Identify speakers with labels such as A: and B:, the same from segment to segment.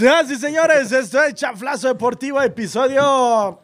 A: Señoras y señores, esto es Chaflazo Deportivo, episodio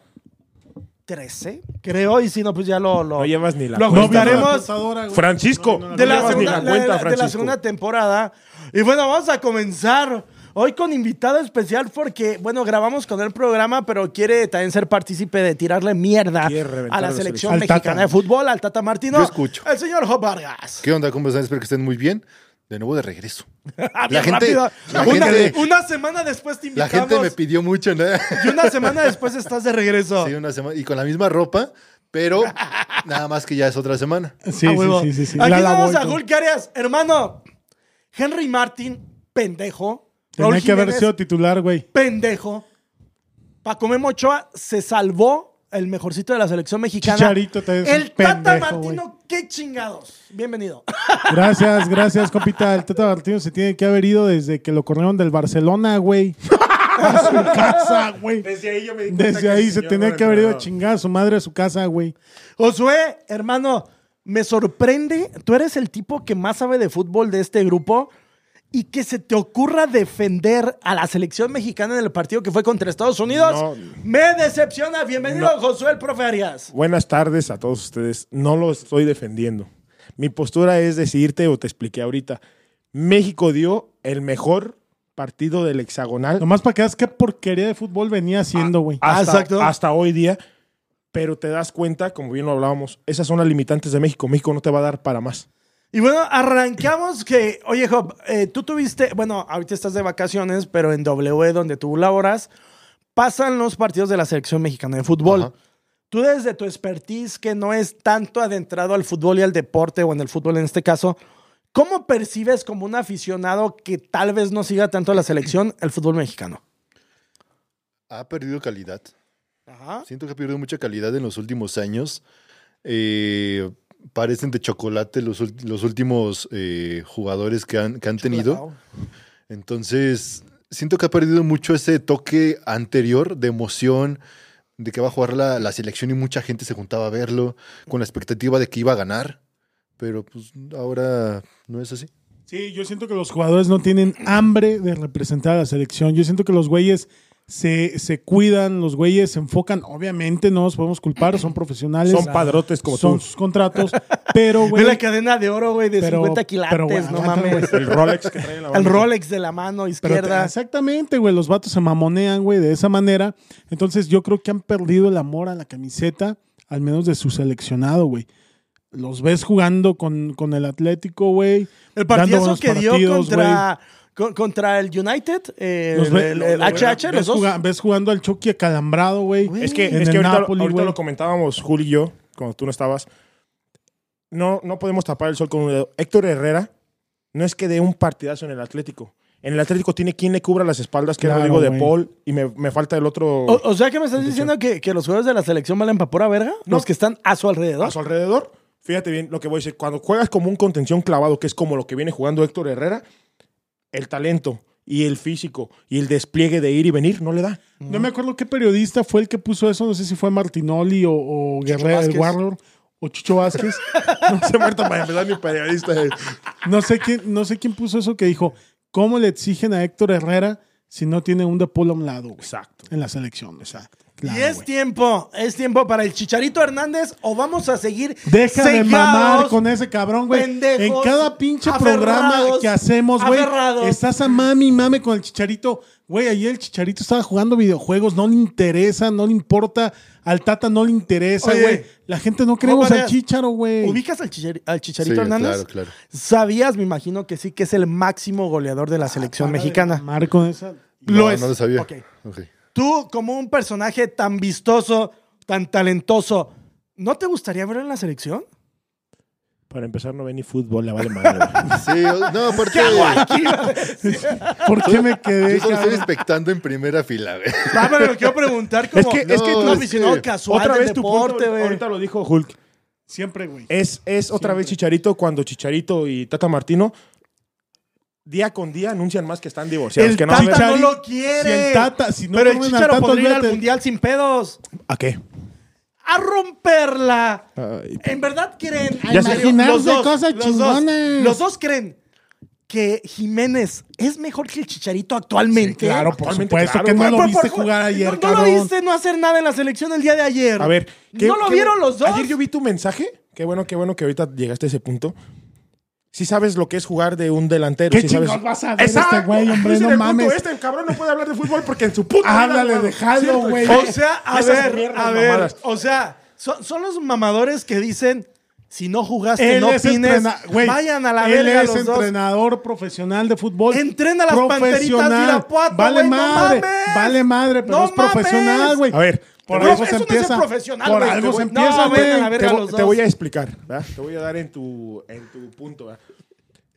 A: 13, creo, y si no, pues ya lo, lo,
B: No llevas ni la
A: lo
B: cuenta.
A: ajustaremos
B: Francisco.
A: de, la
B: llevas ni
A: segunda,
B: la cuenta,
A: de la
B: Francisco.
A: segunda temporada. Y bueno, vamos a comenzar hoy con invitado especial porque, bueno, grabamos con el programa, pero quiere también ser partícipe de tirarle mierda a la selección mexicana de fútbol, al Tata Martino.
C: Yo escucho.
A: El señor Job Vargas.
C: ¿Qué onda? ¿Cómo están? Espero que estén muy bien. De nuevo de regreso.
A: Ah,
C: La gente- la
A: una,
C: gente-
A: una semana después te
C: La
A: invitamos.
C: gente me pidió mucho, ¿no?
A: Y una semana después estás de regreso.
C: Sí, una semana. Y con la misma ropa, pero nada más que ya es otra semana.
D: Sí,
A: A
D: sí, sí, sí, sí.
A: Aquí
D: La
A: vamos
D: lavó
A: a. Hulk Arias. Hermano, Henry Martin, pendejo.
D: Tenía
A: Raúl
D: que haber
A: Jiménez,
D: sido titular, güey.
A: pendejo. Paco Memo Ochoa se salvó el mejorcito de la selección mexicana.
D: Chicharito te es un
A: El Tata Martino, qué chingados. Bienvenido.
D: Gracias, gracias, compita. El Tata Martino se tiene que haber ido desde que lo corrieron del Barcelona, güey. A su casa, güey.
B: Desde ahí yo me di cuenta
D: Desde
B: que
D: ahí se tenía que haber ido a chingar a su madre a su casa, güey.
A: Josué, hermano, me sorprende. Tú eres el tipo que más sabe de fútbol de este grupo y que se te ocurra defender a la selección mexicana en el partido que fue contra Estados Unidos.
B: No.
A: Me decepciona. Bienvenido,
B: No.
A: Josué, el profe Arias.
B: Buenas tardes a todos ustedes. No lo estoy defendiendo. Mi postura es decirte, o te expliqué ahorita, México dio el mejor partido del hexagonal
D: Nomás para que veas qué porquería de fútbol venía haciendo, güey.
A: Ah,
B: hasta,
A: exacto.
B: hasta hoy día. Pero te das cuenta, como bien lo hablábamos, esas son las limitantes de México. México no te va a dar para más.
A: Y bueno, arrancamos que, oye, Job, eh, tú tuviste, bueno, ahorita estás de vacaciones, pero en W, donde tú laboras, pasan los partidos de la selección mexicana de fútbol.
C: Ajá.
A: Tú desde tu expertise, que no es tanto adentrado al fútbol y al deporte, o en el fútbol en este caso, ¿cómo percibes como un aficionado que tal vez no siga tanto a la selección el fútbol mexicano?
C: Ha perdido calidad.
A: Ajá.
C: Siento que ha perdido mucha calidad en los últimos años. Eh, parecen de chocolate los, los últimos eh, jugadores que han, que han tenido. Entonces, siento que ha perdido mucho ese toque anterior de emoción, de que va a jugar la, la selección y mucha gente se juntaba a verlo con la expectativa de que iba a ganar. Pero pues ahora no es así.
D: Sí, yo siento que los jugadores no tienen hambre de representar a la selección. Yo siento que los güeyes se, se cuidan, los güeyes se enfocan. Obviamente no nos podemos culpar, son profesionales.
B: Son padrotes como
D: son
B: tú.
D: sus contratos. Pero,
A: Ve
D: güey.
A: la cadena de oro, güey, de
D: Pero-
A: 50 quilates,
D: pero, güey,
A: no
D: aguanta,
A: mames.
B: El Rolex que trae la
A: El
B: mano.
A: Rolex de la mano
D: pero
A: izquierda.
D: exactamente, güey. Los vatos se mamonean, güey, de esa manera. Entonces yo creo que han perdido el amor a la camiseta, al menos de su seleccionado, güey. Los ves jugando con, con el Atlético, güey.
A: El partidazo que dio contra, con- contra el United, eh,
D: Los ve-
A: el, el HH, los
D: ves,
A: dos.
D: ves jugando al Chucky acalambrado, güey.
B: Es que,
D: En
B: es
D: el
B: que ahorita,
D: Napoli,
B: ahorita lo comentábamos, Juli y yo, cuando tú no estabas. No, no podemos tapar el sol con un dedo. Héctor Herrera no es que dé un partidazo en el Atlético. En el Atlético tiene quien le cubra las espaldas, que
D: Claro,
B: es Rodrigo de. Paul, y me, me falta el otro
A: O, o sea que me estás diciendo que, que los jugadores de la selección valen para pura verga,
B: No.
A: los que están a su alrededor.
B: a su alrededor. Fíjate bien lo que voy a decir. Cuando juegas como un contención clavado, que es como lo que viene jugando Héctor Herrera, el talento y el físico y el despliegue de ir y venir no le da.
D: No me acuerdo qué periodista fue el que puso eso. No sé si fue Martinoli o, o Guerrero, el. Warlord o Chucho Vázquez.
B: No se muerta para empezar mi periodista.
D: No sé quién, no sé quién puso eso que dijo, ¿cómo le exigen a Héctor Herrera si no tiene un de Paul a un lado, güey,
B: Exacto.
D: en la selección? Exacto.
A: Y es tiempo, es tiempo para el Chicharito Hernández o vamos a seguir
D: Deja de mamar con ese cabrón, güey. En cada pinche programa que hacemos, güey, estás a mami y mame con el chicharito. Güey, ayer el chicharito estaba jugando videojuegos, no le interesa, no le importa. Al Tata no le interesa, güey. La gente no creemos al chicharo, güey.
A: ¿Ubicas al, al Chicharito
C: Sí,
A: Hernández?
C: claro, claro.
A: Sabías, me imagino que sí, que es el máximo goleador de la selección
D: Para de
A: mexicana.
D: mamar con esa.
A: Lo
C: no,
A: es.
C: no lo sabía.
A: Ok.
C: Ok.
A: Tú, como un personaje tan vistoso, tan talentoso, ¿no te gustaría verlo en la selección?
B: Para empezar, no ve ni fútbol, le vale madre.
C: Sí, no, aparte.
A: ¿Qué hago aquí?
D: ¿Por qué me quedé?
C: Yo solo estoy expectando en primera fila, güey.
A: Ah, pero lo quiero preguntar como
B: Es que- es que
C: tú-
A: aficionado
C: que
A: casual
B: otra
A: del
B: vez tu punto,
A: deporte, güey.
B: ahorita lo dijo Hulk.
D: Siempre, güey.
B: Es, es otra vez Chicharito cuando Chicharito y Tata Martino día con día anuncian más que están divorciados.
A: El
B: que no
A: Tata no lo quiere.
D: si el Tata- si no
A: pero el Chicharo
D: Tata,
A: podría ir al mundial sin pedos.
B: ¿A qué?
A: A romperla.
B: Ay,
A: ¿En verdad creen?
D: A imaginarse
A: los dos,
D: cosas
A: los
D: chingonas.
A: dos, los dos creen que Jiménez es mejor que el Chicharito actualmente.
D: Claro, por
B: Actualmente,
D: supuesto
B: claro,
D: que no lo
A: Por-
D: viste
A: por-
D: jugar ayer,
A: no, no
D: cabrón.
A: lo viste no hacer nada en la selección el día de ayer.
B: A ver, ¿qué-
A: ¿No lo
B: qué-
A: vieron los dos?
B: Ayer yo vi tu mensaje. Qué bueno, qué bueno que ahorita llegaste a ese punto. Si sabes lo que es jugar de un delantero.
D: ¿Qué
B: sí sabes...
D: chingados vas a ver
B: Exacto.
D: este güey, hombre? No
B: punto.
D: mames.
B: Este cabrón no puede hablar de fútbol porque en su puta
D: Háblale,
B: ha jugado.
D: déjalo,
B: Cierto,
D: güey.
A: O sea, a
B: Esas
A: ver,
B: mierdas
A: a ver,
B: mamadas.
A: o sea, son, son los mamadores que dicen, si no jugaste,
D: Él
A: no
D: es
A: opines, vayan a la
D: él
A: verga
D: es
A: los dos.
D: entrenador profesional de fútbol.
A: Entrena las Panteritas de
D: Profesional.
A: Irapuato,
D: Vale
A: güey, no
D: madre,
A: mames.
D: vale madre, pero
A: No
D: es profesional, güey.
B: A ver,
D: Por algo se
A: no
D: empieza.
A: profesional,
D: Por algo se empieza,
B: te, voy a explicar, ¿verdad? Te voy a dar en tu, en tu punto. ¿verdad?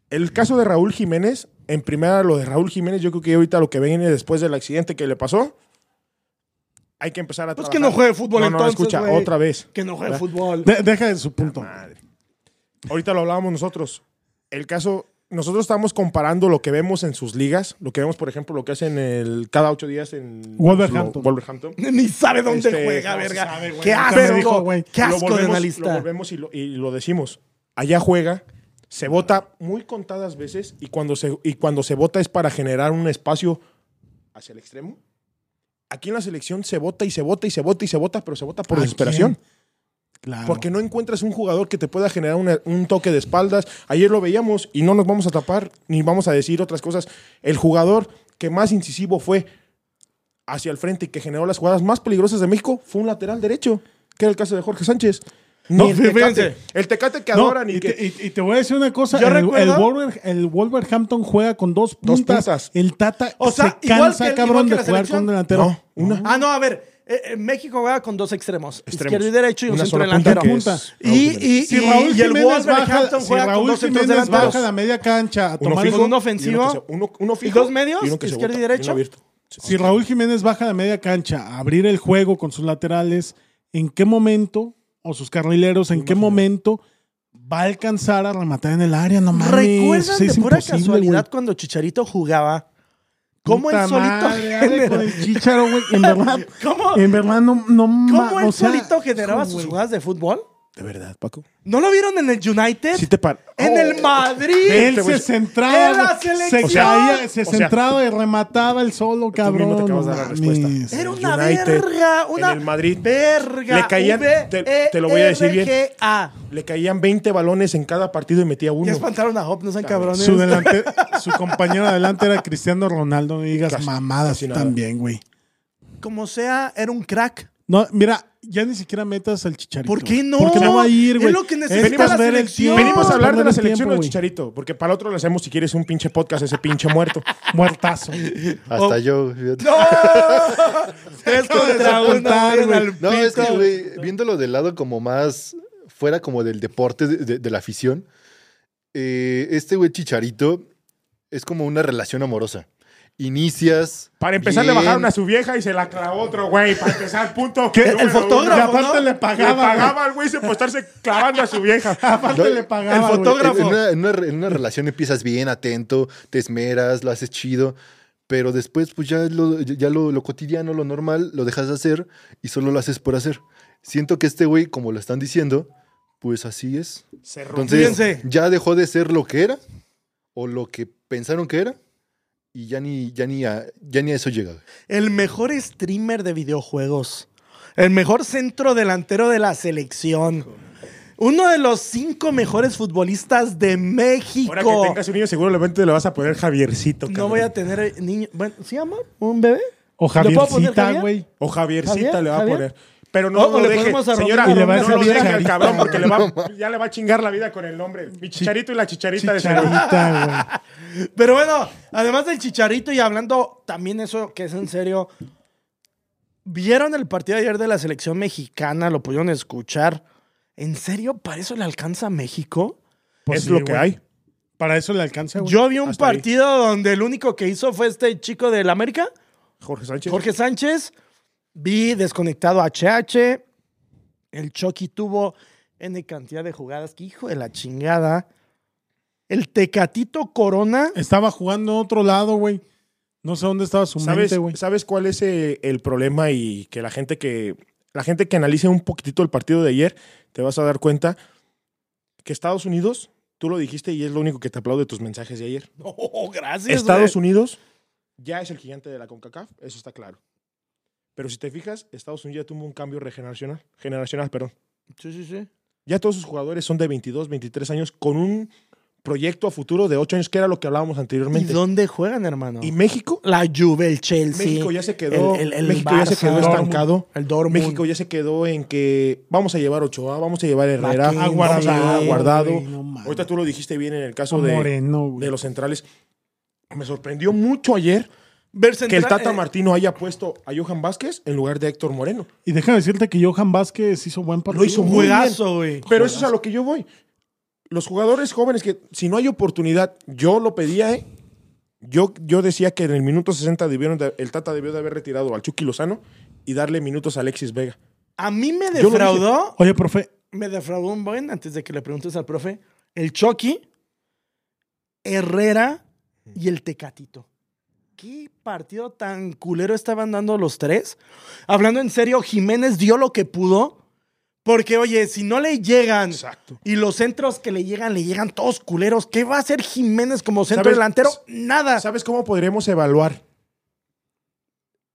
B: El caso de Raúl Jiménez, en primera lo de Raúl Jiménez, yo creo que ahorita lo que viene después del accidente que le pasó, hay que empezar a
A: Pues
B: trabajar.
A: que no juegue fútbol
B: no, no,
A: entonces,
B: escucha, otra vez.
A: Que no juegue
B: ¿verdad?
A: fútbol.
D: De- deja de su punto.
B: Ahorita lo hablábamos nosotros. El caso, nosotros estamos comparando lo que vemos en sus ligas, lo que vemos, por ejemplo, lo que hacen el, cada ocho días en
D: Wolverhampton.
B: Wolverhampton.
A: Ni sabe dónde
B: Este,
A: juega,
B: no
A: verga.
D: sabe.
A: Qué asco,
D: güey.
A: Qué
B: lo
A: asco de
B: volvemos, lo
A: analista.
B: volvemos y lo, y lo decimos. Allá juega, se vota muy contadas veces y cuando se, y cuando se vota es para generar un espacio hacia el extremo. Aquí en la selección se vota y se vota y se vota y se vota, pero se vota por
D: ¿A
B: desesperación.
D: quién? Claro.
B: Porque no encuentras un jugador que te pueda generar una- un toque de espaldas. Ayer lo veíamos y no nos vamos a tapar ni vamos a decir otras cosas. El jugador que más incisivo fue hacia el frente y que generó las jugadas más peligrosas de México fue un lateral derecho, que era el caso de Jorge Sánchez.
A: No,
B: el, tecate, el tecate que adoran y,
D: y,
B: que...
D: te, y- y te voy a decir una cosa.
A: Yo
D: el, el,
A: recuerdo-
D: Wolver- el Wolverhampton juega con dos
B: Dos
D: puntas.
B: puntas.
D: El Tata
A: O sea,
D: se
A: igual
D: cansa,
A: que el-
D: cabrón,
A: igual que
D: de jugar con delantero.
B: No, una.
A: Ah, no, a ver. Eh, eh, México juega con dos extremos,
B: Extremos.
A: izquierdo y derecho y un
B: Una
A: centro
B: sola punta
A: delantero.
B: que es
D: Punta.
B: Raúl
A: Y,
B: Jiménez.
A: y,
D: Si
A: y-
D: Raúl
A: y el
D: Jiménez
A: Wolverhampton
D: baja, si
A: juega con
D: Raúl
A: dos centros
D: Jiménez
A: delanteros.
D: baja a la media cancha a
B: Uno
D: tomar
B: fijo
A: con un
B: y uno
A: ofensivo.
B: que se- uno- uno fijo
A: dos medios?
B: y uno que se
A: ¿Izquierdo y derecho?
B: uno abierto.
D: Si Raúl Jiménez baja a la media cancha a abrir el juego con sus laterales, ¿en qué momento, o sus carrileros, en qué momento va a alcanzar a rematar en el área? No mames.
A: ¿Recuerdan
D: es
A: de pura
D: imposible,
A: casualidad cuando Chicharito jugaba? ¿Cómo el solito
D: madre, dale
A: genera-
D: con el chícharo, güey. En verdad,
A: ¿Cómo,
D: en verdad no, no ma-
A: cómo él
D: o sea,
A: solito generaba sus jugadas de fútbol?
B: De verdad, Paco.
A: ¿No lo vieron en el United?
B: Sí te par-
A: ¿En
B: Oh.
A: el Madrid?
D: Él se centraba,
A: ¡En la selección!
D: caía, se
B: O sea,
D: centraba y remataba el solo,
B: mismo
D: cabrón.
B: te acabas de dar la respuesta.
A: Era una
B: United,
A: verga, una
B: en el Madrid,
A: verga.
B: le caían- te- te lo voy a decir bien.
A: V-E-R-G-A.
B: Le caían 20 balones en cada partido y metía
A: Ya
B: uno.
A: espantaron a Hop, no sean cabrones.
D: Su, delante, su compañero adelante era Cristiano Ronaldo, no digas
B: Casi-
D: mamadas
B: casi
D: también, güey.
A: Como sea, era un crack.
D: No, mira, ya ni siquiera metas al chicharito.
A: ¿Por qué no?
D: Porque no va a ir,
A: Es
D: güey.
A: lo que necesita
D: Necesitas
A: la
D: ver el
A: selección.
D: tiempo,
B: Venimos a hablar de la
D: el
B: selección
D: tiempo,
B: del. Chicharito, porque para el otro le hacemos, si quieres, un pinche podcast, ese pinche muerto.
D: Muertazo.
C: Hasta yo. fíjate.
A: ¡No! Tres contra al
C: No, es que, güey, viéndolo del lado como más fuera como del deporte, de, de- de la afición, eh, este güey Chicharito es como una relación amorosa. Inicias.
B: Para empezar,
C: bien,
B: le bajaron a su vieja y se la clavó otro güey. Para empezar, punto.
D: ¿Qué?
B: número
A: El fotógrafo,
B: uno.
D: Y aparte
A: ¿no?
D: le
B: Le
D: pagaba.
B: pagaba al güey se por estarse clavando a su vieja.
D: Aparte
C: No,
D: le pagaba.
A: el fotógrafo.
C: En una, en una re- en una relación empiezas bien, atento, te esmeras, lo haces chido, pero después, pues ya, lo, ya lo, lo cotidiano, lo normal, lo dejas de hacer y solo lo haces por hacer. Siento que este güey, como lo están diciendo, pues así es.
B: Se.
C: Entonces,
A: Fíjense.
C: ya dejó de ser lo que era o lo que pensaron que era y ya ni, ya ni, a, ya ni a eso llega.
A: El mejor streamer de videojuegos. El mejor centro delantero de la selección. Uno de los cinco mejores futbolistas de México.
B: Ahora que tengas un niño, seguramente le vas a poner Javiercito.
A: No voy a tener niño. Bueno, ¿sí, amor? ¿Un bebé?
D: O
A: ¿Le puedo poner
D: Javiercita,
A: Javier?
D: güey.
B: O Javiercita
A: ¿Javier?
B: le va
A: ¿Javier?
B: a poner. Pero no
A: O- o
B: lo
A: le
B: deje. Señora.
D: Y le va a
B: no lo deje al
D: Chicharito.
B: cabrón porque le va, ya le va a chingar la vida con el nombre. Mi chicharito y la chicharita de.
D: Chicharita, güey.
A: Pero bueno, además del chicharito y hablando también eso que es en serio. ¿Vieron el partido de ayer de la selección mexicana? ¿Lo pudieron escuchar? ¿En serio? ¿Para eso le alcanza a México?
D: Pues
B: es
D: sí,
B: lo que
D: güey.
B: hay.
D: Para eso le alcanza, güey.
A: Yo vi un
B: hasta ahí.
A: partido donde el único que hizo fue este chico del América,
B: Jorge Sánchez.
A: Jorge Sánchez. Vi desconectado a HH. El Chucky tuvo N cantidad de jugadas. Que hijo de la chingada. El Tecatito Corona.
D: Estaba jugando a otro lado, güey. No sé dónde estaba su
B: ¿Sabes,
D: mente, güey.
B: ¿Sabes cuál es eh, el problema? Y que la gente que la gente que analice un poquitito el partido de ayer, te vas a dar cuenta que Estados Unidos tú lo dijiste y es lo único que te aplaudo de tus mensajes de ayer.
A: Oh, gracias.
B: Estados. Unidos ya es el gigante de la CONCACAF, eso está claro. Pero si te fijas, Estados Unidos ya tuvo un cambio regeneracional, generacional, perdón.
A: Sí, sí, sí.
B: Ya todos sus jugadores son de 22, 23 años con un proyecto a futuro de 8 años, que era lo que hablábamos
A: ¿Y
B: anteriormente.
A: dónde juegan, hermano?
B: Y México,
A: La Juve, el Chelsea.
B: México ya se quedó,
A: el- el
B: México ya se quedó estancado.
A: El Dortmund.
B: México ya se quedó en que vamos a llevar Ochoa, vamos a llevar Herrera, a Guardado.
D: güey, no.
B: Ahorita tú lo dijiste bien en el caso de,
D: Moreno,
B: de los centrales. Me sorprendió mucho ayer que el Tata
A: eh,
B: Martino haya puesto a Johan Vázquez en lugar de Héctor Moreno.
D: Y déjame decirte que Johan Vázquez hizo buen partido.
B: Lo hizo muy
A: Juegazo, güey.
B: Pero eso es a lo que yo voy. Los jugadores jóvenes que, si no hay oportunidad, yo lo pedía, ¿eh? Yo, yo decía que en el minuto 60 debieron de- el Tata debió de haber retirado al Chucky Lozano y darle minutos a Alexis Vega.
A: A mí me defraudó.
D: Oye, profe,
A: Me defraudó un buen, antes de que le preguntes al profe. El Chucky, Herrera y el Tecatito. ¿Qué partido tan culero estaban dando los tres? Hablando en serio, Jiménez dio lo que pudo. Porque, oye, si no le llegan
B: Exacto.
A: y los centros que le llegan, le llegan todos culeros, ¿qué va a hacer Jiménez como centro
B: ¿Sabes?
A: delantero? Nada.
B: ¿Sabes cómo podremos evaluar?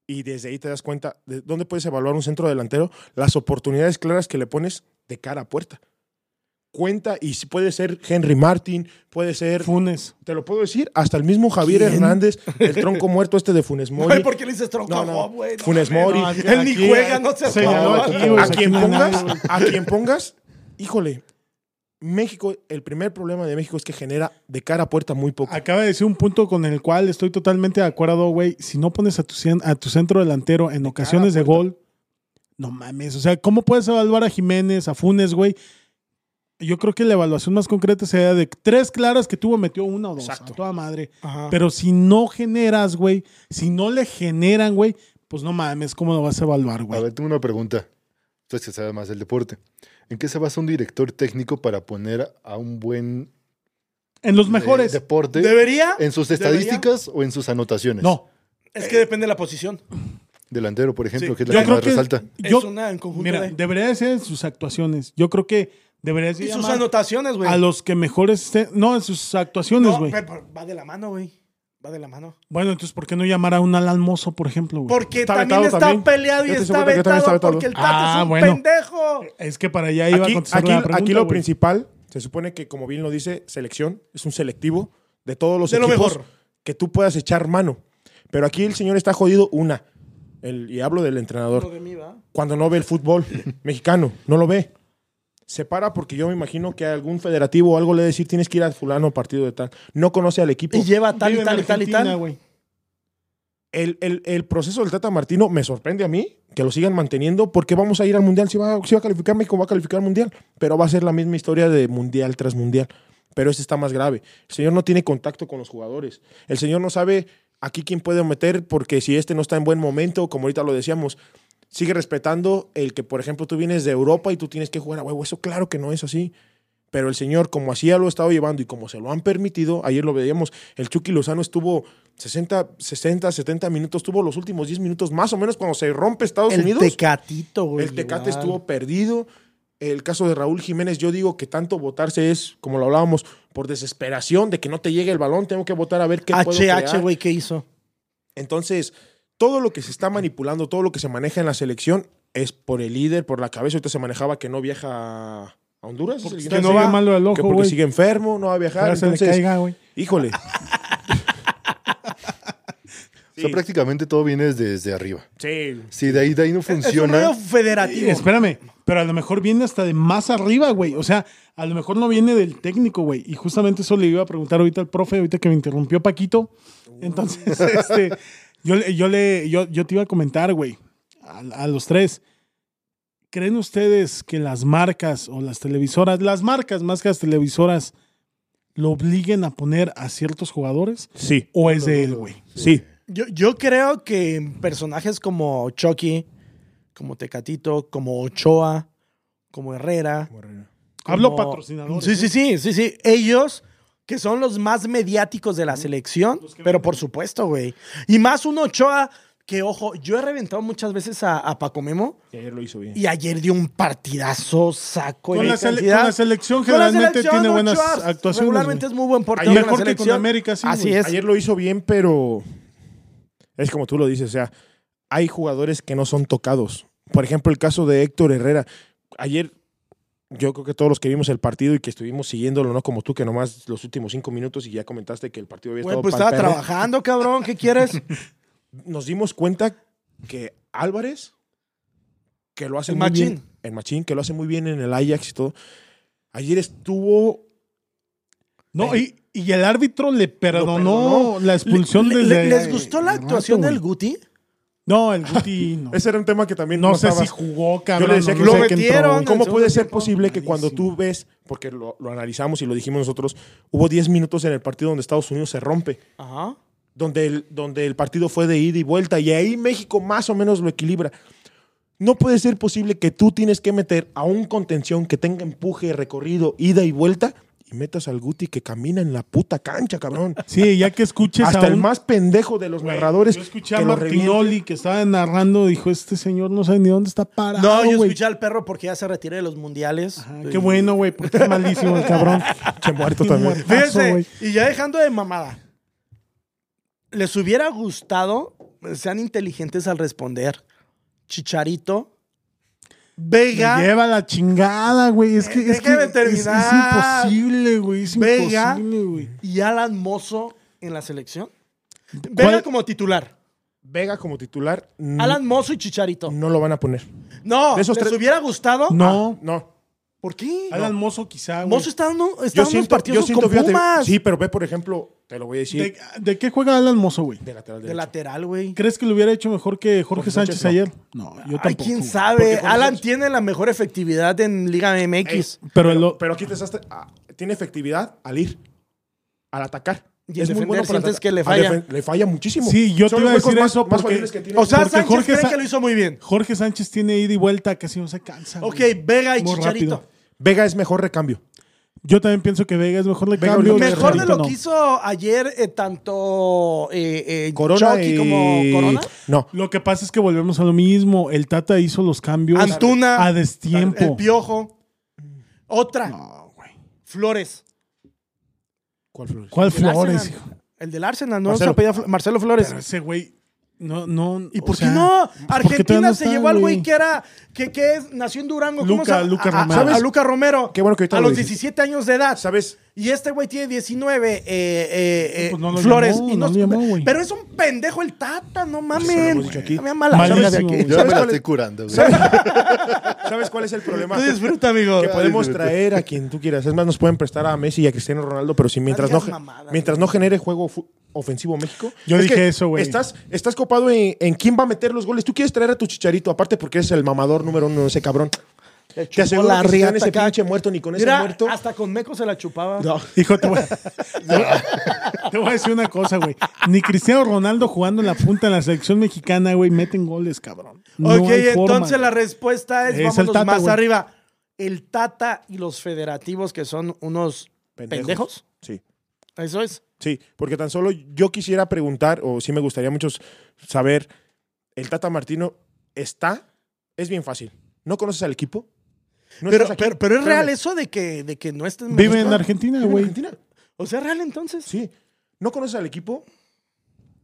B: Y desde ahí te das cuenta de dónde puedes evaluar un centro delantero, las oportunidades claras que le pones de cara a puerta. Cuenta, y si puede ser Henry Martin, puede ser,
D: Funes.
B: te lo puedo decir, hasta el mismo Javier
A: ¿Quién?
B: Hernández, el tronco muerto este de Funes Mori.
A: ¿Por qué le dices tronco
B: No, no.
A: güey? No
B: Funes. Mori.
D: no, aquí-
A: Él ni
D: aquí-
A: juega, no se
D: aquí, güey.
B: a quien
D: no
B: pongas, a quien pongas, híjole, México, el primer problema de México es que genera de cara a puerta muy poco.
D: Acaba de decir un punto con el cual estoy totalmente de acuerdo, güey. Si no pones a tu, a tu centro delantero en ocasiones de gol, no mames. O sea, ¿cómo puedes evaluar a Jiménez, a Funes, güey? Yo creo que la evaluación más concreta sería de tres claras que tuvo, metió una o dos.
B: Exacto.
D: A toda madre.
A: Ajá.
D: Pero si no generas, güey, si no le generan, güey, pues no mames, ¿cómo lo vas a evaluar,
C: A
D: güey?
C: ver, tengo una pregunta. Usted que sabe más del deporte. ¿En qué se basa un director técnico para poner a un buen
D: En los mejores.
C: deporte
A: ¿Debería?
C: en sus
A: ¿Debería?
C: estadísticas o en sus anotaciones?
D: No.
A: Es que depende de la posición.
C: Delantero, por ejemplo,
A: Sí.
C: que es la
D: Yo
C: que
D: creo
C: más
D: que
C: resalta.
D: yo,
A: es una en conjunto
D: mira,
A: de...
D: debería de ser en sus actuaciones. Yo creo que debería
A: Y sus anotaciones, güey.
D: a los que mejores estén. No, en sus actuaciones,
A: No,
D: güey.
A: pero va de la mano, güey. Va de la mano.
D: Bueno, entonces, ¿por qué no llamar a un Alan Mozo, por ejemplo, güey?
A: Porque
B: Está
A: también
B: vetado
A: está
B: también.
A: peleado y está vetado porque el Tata
D: Ah,
A: es un
D: bueno.
A: pendejo.
D: Es que para allá iba
B: Aquí,
D: a contestar
B: aquí-
D: la pregunta,
B: aquí lo principal, se supone que, como bien lo dice, selección, es un selectivo de todos los
A: De lo
B: equipos
A: mejor.
B: que tú puedas echar mano. Pero aquí el señor está jodido una. El, y hablo del entrenador.
A: No de mí, ¿va?
B: Cuando no ve el fútbol mexicano, no lo ve. Se para porque yo me imagino que algún federativo o algo le decir tienes que ir a fulano partido de tal. No conoce al equipo.
A: Y lleva tal y tal y tal y tal.
B: el, el- el proceso del Tata Martino me sorprende a mí que lo sigan manteniendo porque vamos a ir al Mundial. Si va, si va a calificar México, va a calificar al Mundial. Pero va a ser la misma historia de Mundial tras Mundial. Pero este está más grave. El señor no tiene contacto con los jugadores. El señor no sabe aquí quién puede meter porque si este no está en buen momento, como ahorita lo decíamos, sigue respetando el que, por ejemplo, tú vienes de Europa y tú tienes que jugar a huevo. Eso claro que no es así. Pero el señor, como así ya lo ha estado llevando y como se lo han permitido, ayer lo veíamos, el Chucky Lozano estuvo 60, 60, 70 minutos, tuvo los últimos 10 minutos más o menos cuando se rompe Estados
A: El
B: Unidos.
A: Tecatito, güey.
B: el Tecate
A: igual.
B: estuvo perdido. El caso de Raúl Jiménez, yo digo que tanto votarse es, como lo hablábamos, por desesperación de que no te llegue el balón, tengo que votar a ver qué puedo
A: HH, güey, ¿qué hizo?
B: Entonces, todo lo que se está manipulando, todo lo que se maneja en la selección es por el líder, por la cabeza. Ahorita se manejaba que no viaja a Honduras. ¿es el
D: Que
B: que
D: no va malo
B: que
D: ojo,
B: porque
D: güey.
B: sigue enfermo, no va a viajar.
D: Ojalá se le
B: Entonces,
D: caiga, güey.
B: híjole.
C: O sea, prácticamente todo viene desde, desde arriba.
B: Sí.
C: Si de ahí, de ahí no
A: Es un
C: funciona,
A: federativo.
D: Espérame, pero a lo mejor viene hasta de más arriba, güey. O sea, a lo mejor no viene del técnico, güey. Y justamente eso le iba a preguntar ahorita al profe, ahorita que me interrumpió Paquito. Entonces, este, yo, le- yo, le, yo, yo te iba a comentar, güey, a, a los tres. ¿Creen ustedes que las marcas o las televisoras, las marcas más que las televisoras, lo obliguen a poner a ciertos jugadores?
B: Sí.
D: ¿O es de él, güey?
B: Sí.
A: Yo, yo creo que personajes como Chucky, como Tecatito, como Ochoa, como Herrera.
D: Hablo
A: como-
D: patrocinadores.
A: Sí, sí, sí, sí, sí. Ellos, que son los más mediáticos de la selección, pero por supuesto, güey. Y más un Ochoa Que ojo, yo he reventado muchas veces a, a Paco Memo
B: Y ayer lo hizo bien.
A: y ayer dio un partidazo, saco
D: Con
A: y
D: la, sele- con la selección
A: Con la
D: generalmente
A: selección,
D: tiene buenas
A: Ochoa
D: actuaciones.
A: Regularmente es muy buen portero.
D: Mejor que con. América, sí,
A: Así
D: güey.
A: es.
B: Ayer lo hizo bien, pero es como tú lo dices, o sea, hay jugadores que no son tocados. Por ejemplo, el caso de Héctor Herrera. Ayer, yo creo que todos los que vimos el partido y que estuvimos siguiéndolo, no como tú, que nomás los últimos cinco minutos y ya comentaste que el partido había estado
A: pues
B: pa'l
A: estaba
B: perro,
A: trabajando, cabrón. ¿Qué quieres?
B: Nos dimos cuenta que Álvarez, que lo hace
A: El
B: muy bien,
A: machín.
B: el machín, que lo hace muy bien en el Ajax y todo, ayer estuvo
D: No, y, y el árbitro le perdonó,
B: perdonó.
D: la expulsión
A: Le-
D: desde
A: le- ¿Les gustó la actuación del Guti?
D: No, el Guti no.
B: Ese era un tema que también
D: no sé si jugó, cabrón.
B: Yo le decía
D: no
B: que
D: sé
A: lo
D: qué
A: metieron.
B: ¿Cómo puede ser posible que cuando tú ves, porque lo, lo analizamos y lo dijimos nosotros, hubo 10 minutos en el partido donde Estados Unidos se rompe,
A: Ajá.
B: donde el, donde el partido fue de ida y vuelta y ahí México más o menos lo equilibra? No puede ser posible que tú tienes que meter a un contención que tenga empuje, recorrido, ida y vuelta metas al Guti que camina en la puta cancha, cabrón.
D: Sí, ya que escuches
B: Hasta
D: a
B: el
D: un-
B: más pendejo de los
D: Güey,
B: narradores.
D: Yo escuché a
B: que
D: Martinoli que estaba narrando, dijo, este señor no sabe ni dónde está parado,
A: No, yo
D: güey".
A: escuché al perro porque ya se retiró de los mundiales.
D: Ajá, qué bueno, güey, porque es malísimo el cabrón.
B: Que muerto también.
A: Fíjense,
D: güey.
A: y ya dejando de mamada. ¿Les hubiera gustado, sean inteligentes al responder, Chicharito, Vega,
D: Me Lleva la chingada, güey. Es que, es, que es- imposible, güey. Es
A: Vega.
D: imposible, güey.
A: y Alan Mozo en la selección? Vega
D: ¿Cuál?
A: como titular.
B: Vega como titular.
A: Alan Mozo y Chicharito.
B: no lo van a poner.
A: No, ¿les hubiera gustado?
D: No.
B: No.
A: ¿Por qué?
D: Alan Mozo quizá, güey.
A: Mozo está dando, está
B: Yo
A: dando
B: siento,
A: partidos
B: yo siento,
A: con
B: fíjate,
A: Pumas.
B: sí, pero ve, por ejemplo, te lo voy a decir,
D: ¿De, de qué juega Alan Mozo, güey?
B: de lateral
A: De lateral, güey.
D: ¿Crees que lo hubiera hecho mejor que Jorge
B: Jorge
D: Sánchez,
B: Sánchez,
D: ayer? No, yo tampoco.
A: Ay, quién
D: güey.
A: sabe. Alan
B: Sánchez-
A: tiene la mejor efectividad en Liga MX.
D: Pero, el-
B: Pero aquí te estás, ah, tiene efectividad al ir, al atacar.
A: Y al defender sientes
B: atacar.
A: que le
B: Al
A: falla.
B: le falla muchísimo.
D: Sí, yo
B: Son
D: te iba a decir
B: más-
D: eso
B: más
D: porque-
B: falibles que tiene.
A: o sea,
D: Porque
A: Sánchez
D: Jorge
A: cree
D: Sa-
A: que lo hizo muy bien.
D: Jorge Sánchez tiene ida y vuelta, casi no se cansa.
A: Ok,
D: güey.
A: Vega y
D: Muy
A: Chicharito.
D: rápido.
B: Vega es mejor recambio.
D: Yo también pienso que Vega es mejor de
B: Vega
D: cambio.
A: Mejor de lo
D: no.
A: que hizo ayer eh, tanto eh, eh,
B: Corona
A: Chucky
B: y...
A: como Corona.
B: No.
D: Lo que pasa es que volvemos a lo mismo. El Tata hizo los cambios
A: Antuna.
D: a destiempo.
A: El Piojo. Otra.
D: No, güey.
A: Flores.
B: ¿Cuál Flores?
D: ¿Cuál
A: El del
D: Flores,
A: Arsenal.
D: hijo?
A: El del Arsenal, ¿no?
B: Marcelo.
A: Se Flores.
D: Pero ese güey, no, no.
A: ¿Y por qué
D: sea,
A: no?
D: ¿por qué
A: Argentina se llevó al güey que era, que, que es, nació en Durango. ¿cómo
D: Luca-
A: se llama?
D: Luca
A: A- a-
D: Romero.
A: A,
B: ¿Sabes?
A: Luca Romero.
B: Qué bueno que ahorita
A: A
B: lo
A: los
B: dices.
A: 17 años de edad.
B: ¿Sabes?
A: Y este güey tiene 19, eh, eh, eh,
D: Pues no lo
A: Flores.
D: llamó,
A: y no,
D: no lo llamó, güey.
A: pero es un pendejo el Tata, no
B: aquí.
A: No me mala
D: Malísimo,
A: aquí.
C: Yo
B: ¿Sabes
C: me la
B: cuál
C: estoy
B: es?
C: curando, güey.
B: ¿Sabes cuál es el problema?
A: Tú disfruta, amigo.
B: que podemos traer a quien tú quieras. Es más, nos pueden prestar a Messi y a Cristiano Ronaldo, pero si mientras no,
A: digas mamadas,
B: mientras no genere juego ofensivo México.
D: Yo
B: es
D: dije eso, güey.
B: Estás, estás copado en, en quién va a meter los goles. Tú quieres traer a tu chicharito, aparte porque eres el mamador número uno de ese cabrón. Te aseguro
A: la
B: que con ese
A: acá.
B: pinche muerto ni con ese muerto.
A: hasta con Meco se la chupaba.
B: No.
D: Hijo, te voy, a, te voy a decir una cosa, güey. Ni Cristiano Ronaldo jugando en la punta de la selección mexicana, güey, meten goles, cabrón. No
A: ok,
D: hay forma,
A: entonces la respuesta es,
D: Es
A: vámonos
D: Tata,
A: más
D: güey.
A: arriba. El Tata y los federativos que son unos pendejos.
B: Sí.
A: Eso es.
B: Sí, porque tan solo yo quisiera preguntar, o sí me gustaría mucho saber, ¿el Tata Martino está? Es bien fácil. ¿No conoces al equipo? ¿No
A: pero,
B: estás aquí?
A: pero, pero es
B: Espérame.
A: real eso de que, de que no estés
D: Vive en Argentina,
B: ¿Vive en
D: güey.
B: Argentina?
A: O sea, real entonces.
B: Sí. ¿No conoces al equipo?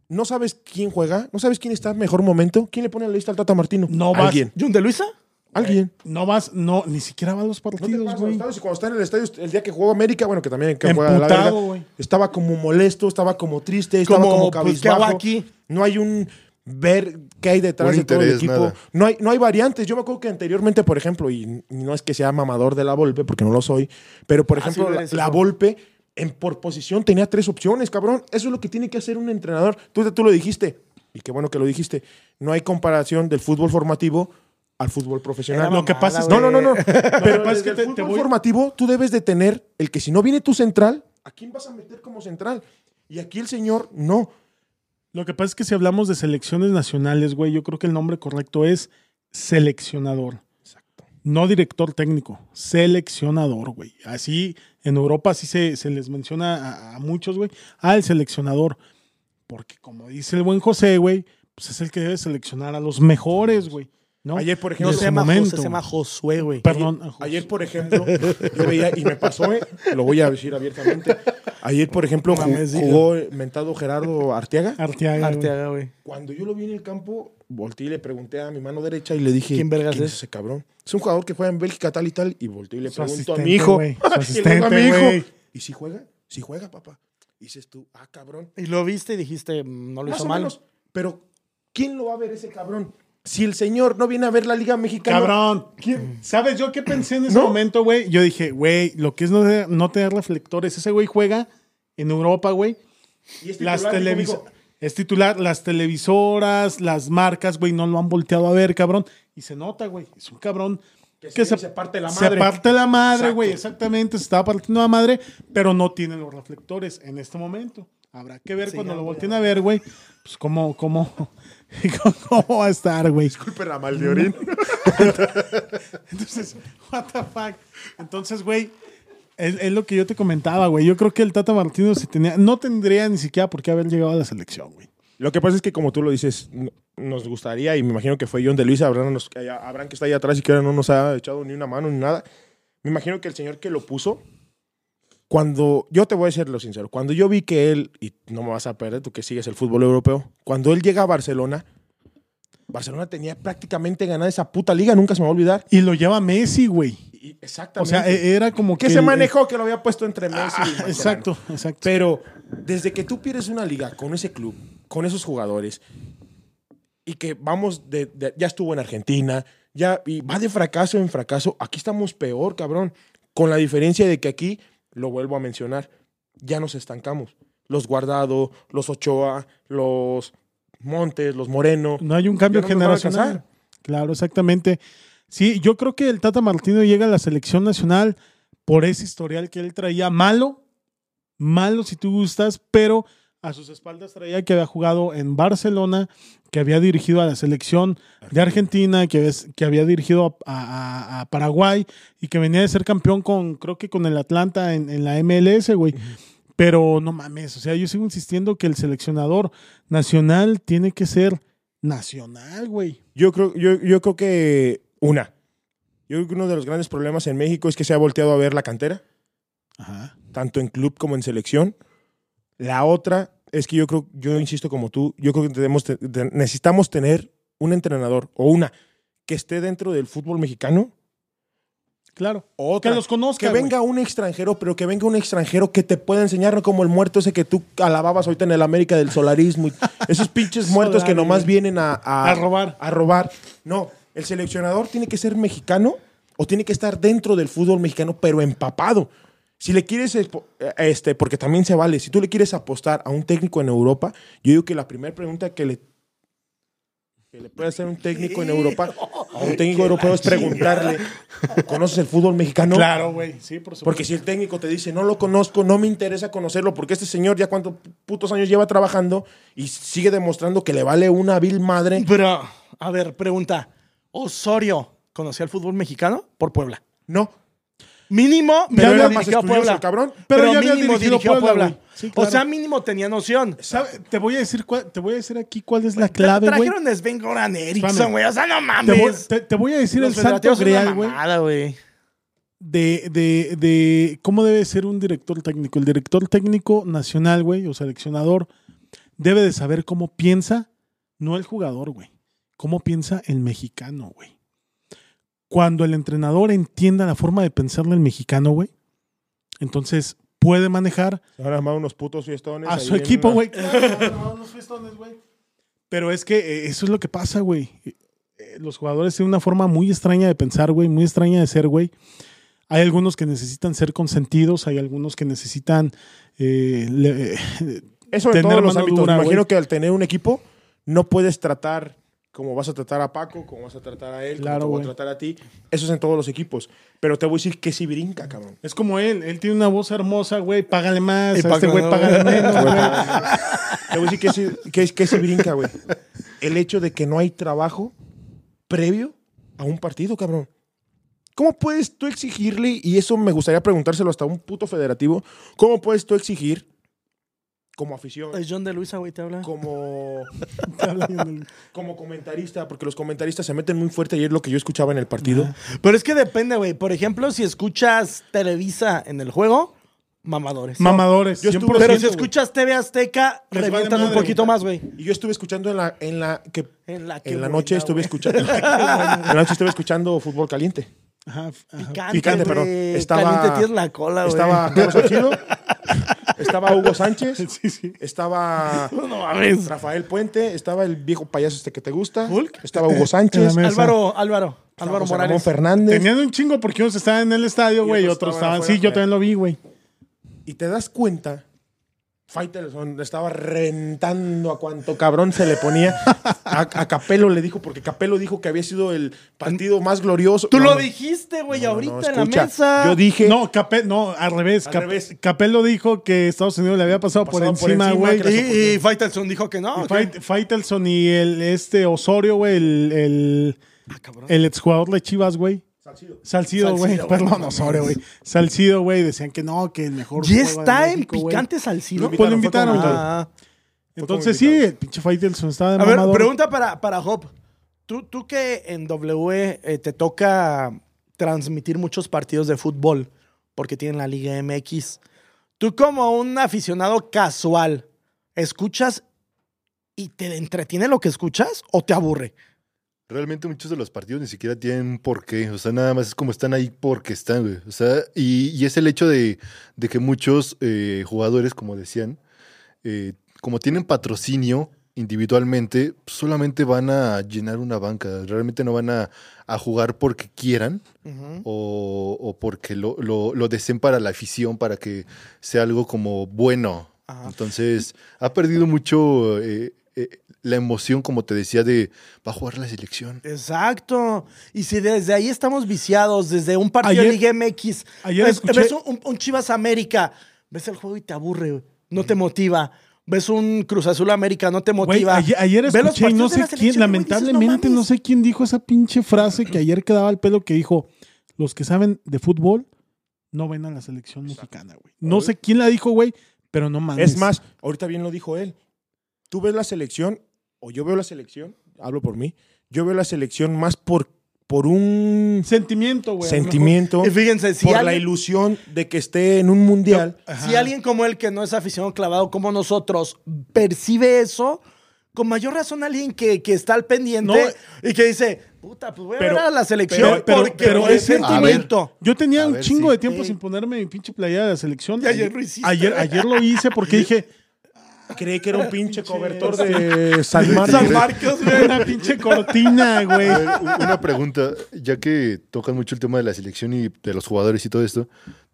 B: ¿No sabes quién juega? ¿No sabes quién está en mejor momento? ¿Quién le pone la lista al Tata Martino?
D: No vas.
B: Alguien.
A: ¿John de Luisa?
B: Alguien.
D: No vas, no, ni siquiera va a los
B: No te
D: partidos, güey.
B: cuando está en el estadio, el día que jugó América, bueno, que también que juega la
D: Emputado,
B: verga,
D: güey.
B: estaba como molesto, estaba como triste, estaba
A: Como,
B: como
A: pues, ¿qué hago
B: cabizbajo.
A: aquí?
B: No hay un ver qué hay detrás de todo el equipo.
C: nada.
B: No hay, no hay variantes. Yo me acuerdo que anteriormente, por ejemplo, y no es que sea mamador de la Volpe, porque no lo soy, pero por
A: Ah,
B: ejemplo,
A: sí
B: la. Volpe en por posición tenía tres opciones, cabrón. Eso es lo que tiene que hacer un entrenador. Tú, tú lo dijiste, y qué bueno que lo dijiste. No hay comparación del fútbol formativo al fútbol profesional.
D: Lo que pasa es
B: No, no, no, no. Pero
D: pasa es que
B: el
D: te-
B: fútbol
D: te voy-
B: formativo, tú debes de tener el que si no viene tu central, ¿a quién vas a meter como central? Y aquí el señor, no.
D: Lo que pasa es que si hablamos de selecciones nacionales, güey, yo creo que el nombre correcto es seleccionador.
B: Exacto.
D: No director técnico, seleccionador, güey. Así, en Europa así se, se les menciona a, a muchos, güey. Ah, el seleccionador. Porque como dice el buen José, güey, pues es el que debe seleccionar a los mejores, güey. ¿No?
B: Ayer, por ejemplo,
A: se llama. José, se llama Josué, güey.
D: Perdón.
B: Ayer, por ejemplo, yo veía, y me pasó, eh, lo voy a decir abiertamente. Ayer, por ejemplo, jugó el mentado Gerardo Arteaga.
D: Arteaga. güey.
A: Arteaga, güey.
B: Cuando yo lo vi en el campo, volteé y le pregunté a mi mano derecha y le dije:
A: ¿Quién vergas es?
B: ese cabrón? Es un jugador que juega en Bélgica, tal y tal. Y volteé y le pregunto a mi hijo: y le a mi hijo. ¿Y si juega? Si juega, papá. Y dices tú: Ah, cabrón.
A: Y lo viste y dijiste, mm, no lo
B: Más
A: hizo
B: o
A: mal.
B: menos. Pero, ¿quién lo va a ver ese cabrón? Si el señor no viene a ver la Liga Mexicana.
D: Cabrón. ¿Quién- ¿Sabes yo qué pensé en ese
B: ¿No?
D: momento, güey? Yo dije, güey, lo que es no, te- no tener reflectores. Ese güey juega en Europa, güey.
B: Y es
D: Las televisoras.
B: "Mijo,
D: Es titular, las televisoras, las marcas, güey, no lo han volteado a ver, cabrón. Y se nota, güey. Es un cabrón
B: Que
D: que
B: se-
D: se,
B: se parte la
D: se
B: madre.
D: parte la madre, güey. Exactamente, se estaba partiendo la madre, pero no tiene los reflectores en este momento. Habrá que ver
A: Sí,
D: cuando
A: ya,
D: lo
A: ya.
D: volteen a ver, güey. Pues cómo, cómo, cómo va a estar, güey.
B: Disculpe la mal de orín.
D: Entonces, what the fuck. Entonces, güey, es, es lo que yo te comentaba, güey. Yo creo que el Tata Martino si tenía, no tendría ni siquiera por qué haber llegado a la selección, güey.
B: Lo que pasa es que, como tú lo dices, nos gustaría, y me imagino que fue John de Luis, Abraham, nos- que- Abraham que está ahí atrás y que ahora no nos ha echado ni una mano ni nada. Me imagino que el señor que lo puso, cuando, yo te voy a ser lo sincero, cuando yo vi que él, y no me vas a perder, tú que sigues el fútbol europeo, cuando él llega a Barcelona, Barcelona tenía prácticamente ganada esa puta liga, nunca se me va a olvidar.
D: Y lo lleva Messi, güey.
B: Y-
D: O
B: exactamente.
D: sea, e- era como que.
B: que se manejó que lo había puesto entre Messi y
D: Ah,
B: Mascherano.
D: exacto, exacto.
B: Pero desde que tú pierdes una liga con ese club, con esos jugadores, y que vamos, de, de- ya estuvo en Argentina, ya y va de fracaso en fracaso, aquí estamos peor, cabrón. Con la diferencia de que aquí, lo vuelvo a mencionar, ya nos estancamos. Los Guardado, los Ochoa, los Montes, los Moreno.
D: No hay un cambio
B: no
D: generacional. Claro, exactamente. Sí, yo creo que el Tata Martino llega a la selección nacional por ese historial que él traía malo, malo si tú gustas, pero a sus espaldas traía que había jugado en Barcelona, que había dirigido a la selección de Argentina, que, había- que había dirigido a, a- a Paraguay y que venía de ser campeón con, creo que con el Atlanta en, en la MLS, güey. Pero no mames, o sea, yo sigo insistiendo que el seleccionador nacional tiene que ser nacional, güey.
B: Yo creo, yo, yo creo que una. Yo creo que uno de los grandes problemas en México es que se ha volteado a ver la cantera.
D: Ajá.
B: tanto en club como en selección. La otra es que yo creo, yo insisto como tú, yo creo que tenemos, necesitamos tener un entrenador o una que esté dentro del fútbol mexicano.
D: Claro.
B: Otra,
D: que los conozca.
B: que venga un extranjero, pero que venga un extranjero que te pueda enseñar no como el muerto ese que tú alababas ahorita en el América del solarismo. y esos pinches muertos que nomás vienen a, a,
D: A robar.
B: A robar. No, el seleccionador tiene que ser mexicano o tiene que estar dentro del fútbol mexicano, pero empapado. Si le quieres, este, porque también se vale, si tú le quieres apostar a un técnico en Europa, yo digo que la primera pregunta que le, que le puede hacer un técnico en Europa, a un técnico europeo es preguntarle, ¿conoces el fútbol mexicano?
D: Claro, güey. Sí, por supuesto.
B: Porque si el técnico te dice, no lo conozco, no me interesa conocerlo, porque este señor ya cuántos putos años lleva trabajando y sigue demostrando que le vale una vil madre.
A: Pero, a ver, pregunta. ¿Osorio conocía el fútbol mexicano? Por Puebla.
B: No.
A: Mínimo,
B: Pero
A: mínimo
B: era más
A: dirigió Puebla.
B: cabrón.
D: Pero
A: Pero,
D: ya había
A: mínimo dirigió
D: Puebla,
A: Puebla.
D: Sí, claro.
A: O sea, mínimo tenía noción.
D: ¿Sabe? Te voy a decir cuál- te voy a decir aquí cuál es la clave, güey.
A: Trajeron a Sven Goran Eriksson, güey. O sea, no
D: Te voy,
A: mames.
D: te- te voy a decir
A: Los
D: el santo grial, güey. de, de, de cómo debe ser un director técnico. El director técnico nacional, güey, o seleccionador, debe de saber cómo piensa, no el jugador, güey. Cómo piensa el mexicano, güey. Cuando el entrenador entienda la forma de pensar del mexicano, güey, entonces puede manejar
B: Se van a armar unos putos fiestones.
D: a su equipo, güey. Claro, unos festones, güey. Pero es que eh, eso es lo que pasa, güey. Eh, Los jugadores tienen una forma muy extraña de pensar, güey, muy extraña de ser, güey. Hay algunos que necesitan ser consentidos, hay algunos que necesitan eh, le- eh,
B: Eso en
D: tener
B: todos los ámbitos.
D: dura,
B: Me imagino que al tener un equipo, no puedes tratar como vas a tratar a Paco, como vas a tratar a él,
D: Claro,
B: como te voy a tratar a ti. Eso es en todos los equipos. Pero te voy a decir que sí brinca, cabrón.
D: Es como él, él tiene una voz hermosa, güey, págale más,
A: Y
D: a este güey
A: no,
D: págale menos, güey.
B: Te voy a decir que sí, que, que sí brinca, güey. El hecho de que no hay trabajo previo a un partido, cabrón. ¿Cómo puedes tú exigirle, y eso me gustaría preguntárselo hasta un puto federativo, cómo puedes tú exigir como afición,
A: Es John de Luisa, güey, te habla.
B: como, como comentarista, porque los comentaristas se meten muy fuerte y es lo que yo escuchaba en el partido.
A: Pero es que depende, güey. Por ejemplo, si escuchas Televisa en el juego, mamadores.
D: Mamadores.
B: Yo estuve-
D: 100%,
A: Pero si escuchas TV Azteca, revientan un poquito más, güey.
B: Y yo estuve escuchando en la, en la que
A: En la, qué
B: en la
A: buena,
B: noche estuve escuchando en la noche estuve escuchando fútbol caliente.
D: Ajá, ajá.
A: Picante,
B: Picante, perdón. Estaba-
A: Caliente tienes la cola, güey.
B: Estaba Carlos estaba Hugo Sánchez,
D: Sí, sí.
B: estaba
A: No.
B: Rafael Puente, estaba el viejo payaso este que te gusta,
A: Hulk.
B: estaba Hugo Sánchez.
A: Álvaro, Álvaro.
B: estaba
A: Álvaro
B: José Ramón
A: Morales.
B: Fernández.
D: Tenían un chingo porque unos estaban en el estadio, güey, y
B: otros estaban afuera,
D: Sí, yo también lo vi, güey.
B: Y te das cuenta, Faitelson estaba reventando a cuanto cabrón se le ponía. A, a Capello le dijo, porque Capello dijo que había sido el partido más glorioso.
A: Tú
B: No,
A: lo dijiste, güey,
B: no, no,
A: ahorita
B: no,
A: en la mesa.
B: Yo dije,
D: No, Capel, no, al revés.
B: Al
D: Cap-
B: revés.
D: Capello dijo que Estados Unidos le había pasado, por
B: Pasado por
D: encima, güey.
A: Y, y Faitelson dijo que no.
D: Faitelson y el este Osorio, güey, el, el,
A: Ah,
D: el exjugador de Chivas, güey.
B: Salcido.
D: Salcido, güey. Perdón,
A: no
D: Osorio, güey. Salcido, güey. Decían que no, que el mejor.
A: ¿Ya
D: de
A: está en
D: México, güey.
A: picante Salcido?
D: Pues lo invitaron, güey.
A: Ah.
D: Entonces sí, el pinche Faitelson estaba de
A: A ver, pregunta para, para Hop. Tú, tú que en W eh, te toca transmitir muchos partidos de fútbol, porque tienen la Liga MX. Tú como un aficionado casual, ¿escuchas y te entretiene lo que escuchas o te aburre?
C: Realmente muchos de los partidos ni siquiera tienen un porqué. O sea, nada más es como están ahí porque están, güey. O sea, y, y es el hecho de, de que muchos eh, jugadores, como decían, eh, como tienen patrocinio individualmente, solamente van a llenar una banca. Realmente no van a, a jugar porque quieran o, o porque lo, lo, lo deseen para la afición, para que sea algo como bueno.
A: Ajá.
C: Entonces, ha perdido mucho eh, eh, la emoción, como te decía, de va a jugar la selección.
A: Exacto. Y si desde ahí estamos viciados, desde un partido de
D: Ayer-
A: Liga MX,
D: ayer
A: ves,
D: escuché-
A: ves un, un Chivas América, ves el juego y te aburre, güey. no te motiva. Ves un Cruz Azul América, no te motiva.
D: ayer, ayer
A: los
D: escuché y no
A: de
D: sé
A: la
D: quién, lamentablemente
A: dices,
D: no sé quién dijo esa pinche frase que ayer quedaba al pelo que dijo, los que saben de fútbol no ven a la selección mexicana, güey. No sé quién la dijo, güey, pero no mames.
B: Es más, ahorita bien lo dijo él. Tú ves la selección, o yo veo la selección, hablo por mí, yo veo la selección más por, por un
D: sentimiento, güey.
B: sentimiento,
A: Y fíjense, si
B: por la ilusión de que esté en un mundial.
A: si alguien como él, que no es aficionado clavado como nosotros, percibe eso, con mayor razón alguien que, que está al pendiente
D: No.
A: y que dice, puta, pues voy a
B: Pero-
A: ver a la selección
D: pero- pero-
A: porque
D: pero es
A: sentimiento.
D: Yo tenía un
C: ver,
D: chingo
C: sí.
D: de tiempo sin ponerme mi pinche playera de la selección.
A: Y ayer lo hiciste.
D: Ayer, ayer lo hice porque dije,
B: Creí que era un pinche cobertor de San Marcos.
A: San Marcos, güey.
D: una pinche cortina, güey.
C: Una pregunta, ya que tocan mucho el tema de la selección y de los jugadores y todo esto,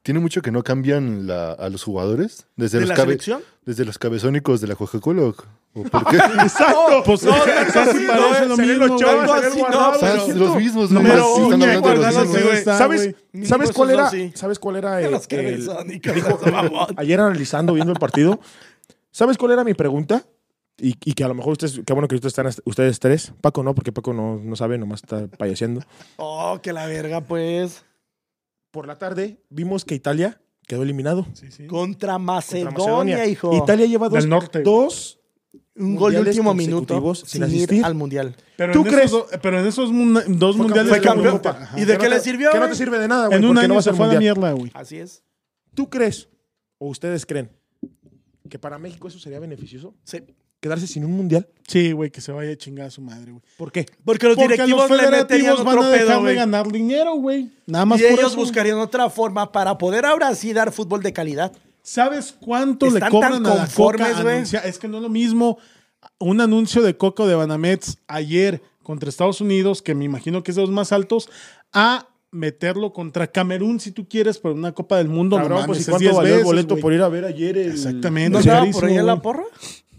C: ¿tiene mucho que no cambian la- a los jugadores? Desde
A: ¿De
C: los
A: la
C: cabe-
A: selección?
C: Desde los cabezónicos de la Coca-Cola. ¿o- o por qué?
D: Exacto. Pues
A: no,
D: casi
A: no,
D: parece
A: no,
D: lo mismo,
B: los
C: los mismos,
D: No.
B: ¿Sabes, ¿sabes,
D: güey.
A: Mínimo
B: ¿sabes
A: esos
B: cuál era? ¿Sabes cuál era?
A: De
B: el-
A: los
B: el- ayer analizando, viendo el partido, ¿sabes cuál era mi pregunta? Y, y que a lo mejor ustedes, qué bueno que ustedes están ustedes tres. Paco no, porque Paco no, no sabe, nomás está payaseando.
A: Oh, que la verga, pues.
B: Por la tarde vimos que Italia quedó eliminado.
D: Sí, sí.
A: Contra
B: contra
A: Macedonia, hijo.
B: Italia lleva dos,
D: Del norte,
B: dos
A: Un gol de último minuto sin, ir
B: asistir.
A: al mundial.
D: Pero
B: ¿Tú
D: en
B: crees?
D: Esos, pero en esos mun- dos
B: Fue
D: mundiales
A: Fue
B: campeón.
A: ¿Y de qué
B: no
A: le sirvió,
B: Que no te sirve de nada, güey.
D: En un
B: no
D: año se fue a la mierda, güey.
A: Así es.
B: ¿Tú crees o ustedes creen que para México eso sería beneficioso?
A: Sí.
B: Quedarse sin un mundial.
D: Sí, güey, que se vaya a chingar a su madre, güey.
B: ¿Por qué?
A: Porque los
D: Porque
A: directivos
D: los
A: le
D: federativos van
A: otro
D: a dejar
A: pedo,
D: de ganar dinero, güey. Nada más
A: Y
D: por
A: ellos
D: eso.
A: buscarían otra forma para poder ahora sí dar fútbol de calidad.
D: ¿Sabes cuánto le cobran
A: tan
D: a la
A: conformes,
D: Coca? anuncia- Es que no es lo mismo un anuncio de Coca o de Banamex ayer contra Estados Unidos, que me imagino que es de los más altos, a meterlo contra Camerún, si tú quieres, por una Copa del Mundo.
B: Cabrón,
D: no
B: pues, ¿y
D: es
B: cuánto
D: 10
B: valió el boleto por ir a ver ayer el...
D: Exactamente.
A: ¿No
D: carísimo,
A: por ahí en la porra?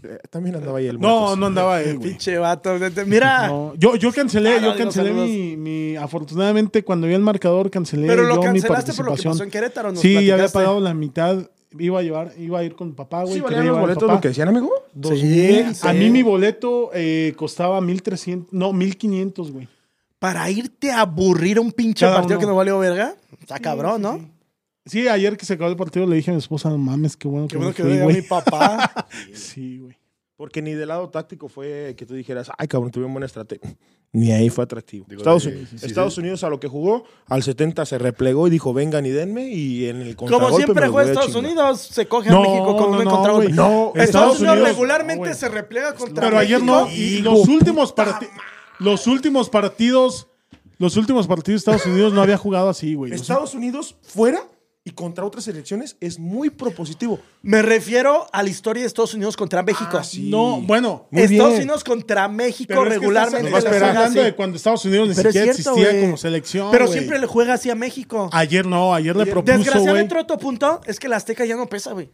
B: Eh, También andaba ahí el
D: No,
B: Marcos.
D: no andaba él, güey.
A: Pinche vato. Mira.
D: No, yo, yo cancelé,
A: Ah, no,
D: yo cancelé mi, mi- Afortunadamente, cuando vi el marcador, cancelé
A: Pero lo
D: yo mi
A: cancelaste por lo que pasó en Querétaro. nos
D: Sí, ya había
A: platicaste.
D: pagado la mitad. Iba a llevar, iba a ir con papá, güey.
B: ¿Sí valían los boletos lo que decían, amigo?
A: Sí.
D: A mí mi boleto eh, costaba 1300, no, 1500, güey.
A: Para irte a aburrir un pinche
D: Cada
A: partido
D: uno.
A: que no valió verga. Está cabrón, ¿no?
D: Sí, ayer que se acabó el partido le dije a mi esposa, no mames, qué bueno
A: Qué
D: que
A: bueno
D: me
A: que
D: fui,
A: a
D: güey.
A: mi papá.
D: Sí, güey.
B: Porque ni del lado táctico fue que tú dijeras, ay, cabrón, tuvieron buena estrategia. Ni ahí fue atractivo.
C: Digo,
B: Estados,
C: sí,
B: Unidos,
C: sí, sí,
B: Estados
C: sí.
B: Unidos a lo que jugó, al 70 se replegó y dijo, vengan y denme. Y en el
A: Como
B: contragolpe
A: siempre
B: me los
A: juega
B: a
A: Estados
B: chingar.
A: Unidos, se coge a
D: No,
A: México con
D: no,
A: un
D: no,
A: contragolpe.
D: güey.
B: No,
A: Estados,
B: Estados
A: Unidos,
B: Unidos-
A: regularmente
D: güey.
A: se replega contra
D: Pero ayer
A: México.
D: no. Y los últimos partidos. Los últimos partidos. Los últimos partidos de Estados Unidos no había jugado así, güey.
B: Estados Unidos fuera y contra otras selecciones es muy propositivo.
A: Me refiero a la historia de Estados Unidos contra México.
B: Ah, sí.
D: No, bueno.
B: Muy
A: Estados
B: bien.
A: Unidos contra México
D: pero es que
A: regularmente
D: estás- hablando de cuando Estados Unidos ni
A: Pero
D: siquiera
A: cierto,
D: existía como selección.
A: Pero siempre le juega así a México.
D: Ayer no, ayer le propuso,
A: Desgraciadamente, otro punto es que la Azteca ya no pesa, güey.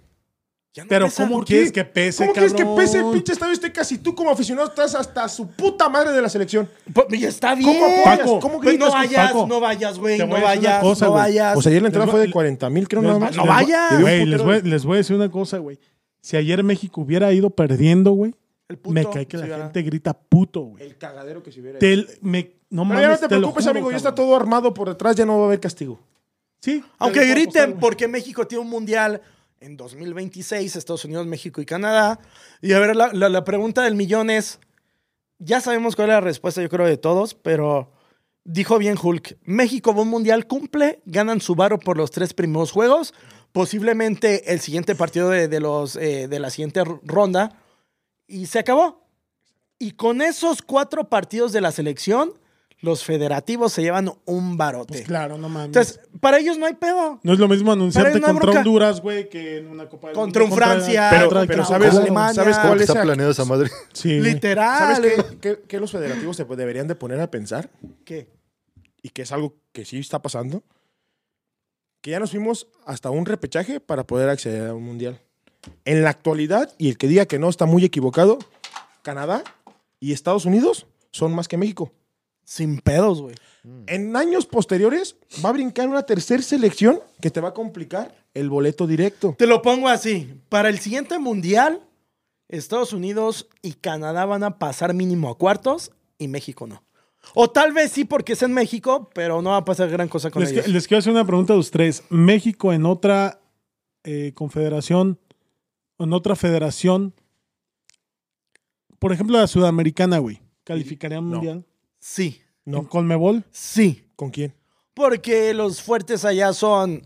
A: Ya no
D: Pero
A: pesa.
D: ¿cómo
A: ¿Por
D: quieres
A: qué?
D: que pese,
B: ¿Cómo quieres que
D: cabrón?
B: pese el pinche estadio Azteca si tú como aficionado estás hasta su puta madre de la selección?
A: Pues, y está bien.
B: ¿Cómo apoyas?
D: Paco,
B: ¿Cómo
A: Pues
B: gritas?
A: no vayas,
D: Paco?
A: no vayas, güey. No vayas,
D: cosa,
A: no vayas.
B: Pues ayer la entrada
D: Les
B: fue de 40 mil, creo nada más.
A: no vayas.
D: Güey, les voy, les voy a decir una cosa, güey. Si ayer México hubiera ido perdiendo, güey, me cae que la gente grita puto, güey.
B: El cagadero que se hubiera
D: me- no
B: Pero
D: mames,
B: ya no te
D: te
B: preocupes,
D: juro,
B: amigo, ya está
D: cabrón.
B: todo armado por detrás, ya no va a haber castigo.
D: Sí.
A: Aunque griten porque México tiene un mundial en 2026, Estados Unidos, México y Canadá. Y a ver, la, la- la pregunta del millón es, ya sabemos cuál es la respuesta, yo creo, de todos, pero dijo bien Hulk, México un mundial, cumple, ganan su varo por los tres primeros juegos, posiblemente el siguiente partido de, de los, eh, de la siguiente ronda, y se acabó. Y con esos cuatro partidos de la selección, los federativos se llevan un barote.
D: Pues claro, no mames.
A: Entonces, para ellos no hay pedo.
D: no es lo mismo anunciarte
A: no
D: contra. Honduras, güey, que en una Copa del
A: Contra un
D: Mundo,
A: Francia,
B: Pero-
A: contra
B: pero ¿sabes-
A: Alemania.
B: sabes
C: ¿Cómo
B: cuál es
C: está
B: el-
C: planeado esa madre?
D: Sí.
A: Literal.
B: ¿Sabes qué, qué- qué los federativos se deberían de poner a pensar?
A: ¿Qué?
B: Y que es algo que sí está pasando. Que ya nos fuimos hasta un repechaje para poder acceder a un mundial. En la actualidad, y el que diga que no está muy equivocado, Canadá y Estados Unidos son más que México.
A: Sin pedos, güey.
B: En años posteriores va a brincar una tercera selección que te va a complicar el boleto directo.
A: Te lo pongo así. Para el siguiente mundial, Estados Unidos y Canadá van a pasar mínimo a cuartos y México no. O tal vez sí porque es en México, pero no va a pasar gran cosa con
D: Les,
A: ellos.
D: que- les quiero hacer una pregunta a los tres. México en otra eh, confederación, en otra federación, por ejemplo, la sudamericana, güey, ¿calificaría un
B: No.
A: Sí,
B: No.
D: ¿En Conmebol?
A: sí.
B: ¿Con quién?
A: Porque los fuertes allá son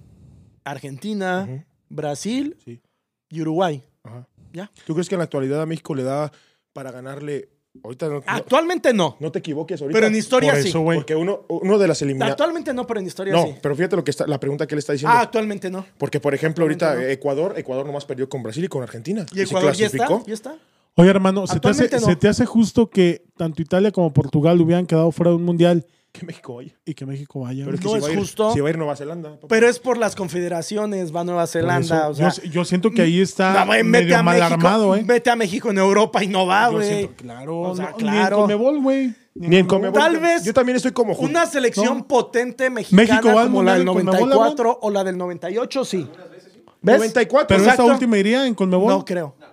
A: Argentina. Brasil
B: Sí.
A: y Uruguay.
B: Ajá.
A: ¿Ya?
B: ¿Tú crees que en la actualidad a México le da para ganarle? Ahorita no, no-
A: Actualmente no.
B: no te equivoques ahorita.
A: Pero en historia
D: Por
A: sí.
D: eso.
B: Porque uno, uno de las eliminadas.
A: Actualmente no, pero en historia
B: No,
A: sí.
B: pero fíjate lo que está, la pregunta que él está diciendo.
A: Ah, actualmente no.
B: Porque, por ejemplo, ahorita
A: Actualmente
B: Ecuador, Ecuador nomás perdió con Brasil y con Argentina.
A: ¿Y Ecuador
B: se
A: ya está?
B: clasificó.
A: ¿Ya está?
D: Oye, hermano, ¿se te, hace,
A: Actualmente no.
D: se te hace justo que tanto Italia como Portugal hubieran quedado fuera de un mundial
B: Que México vaya.
D: y que México vaya?
B: Pero es que
A: No
B: si
A: es
B: va a ir-
A: justo.
B: Si va a ir Nueva Zelanda. papá.
A: Pero es por las confederaciones, va a Nueva Zelanda.
D: eso,
A: o sea,
D: yo, yo siento que ahí está
A: no, güey,
D: medio mal
A: México,
D: armado, ¿eh?
A: Vete a México en Europa y no va, güey.
D: claro,
A: O sea,
D: no,
A: claro.
D: Ni en Conmebol, güey.
B: Ni en Conmebol.
A: Tal vez
B: Yo también estoy como.
A: Una selección
D: No.
A: potente mexicana
D: México va
A: como la del
D: Mundial en Conmebol,
A: 94 o la del 98, sí. ¿Ves?
B: 94.
D: Pero
A: Exacto.
D: esta última iría en Conmebol.
A: No creo. No.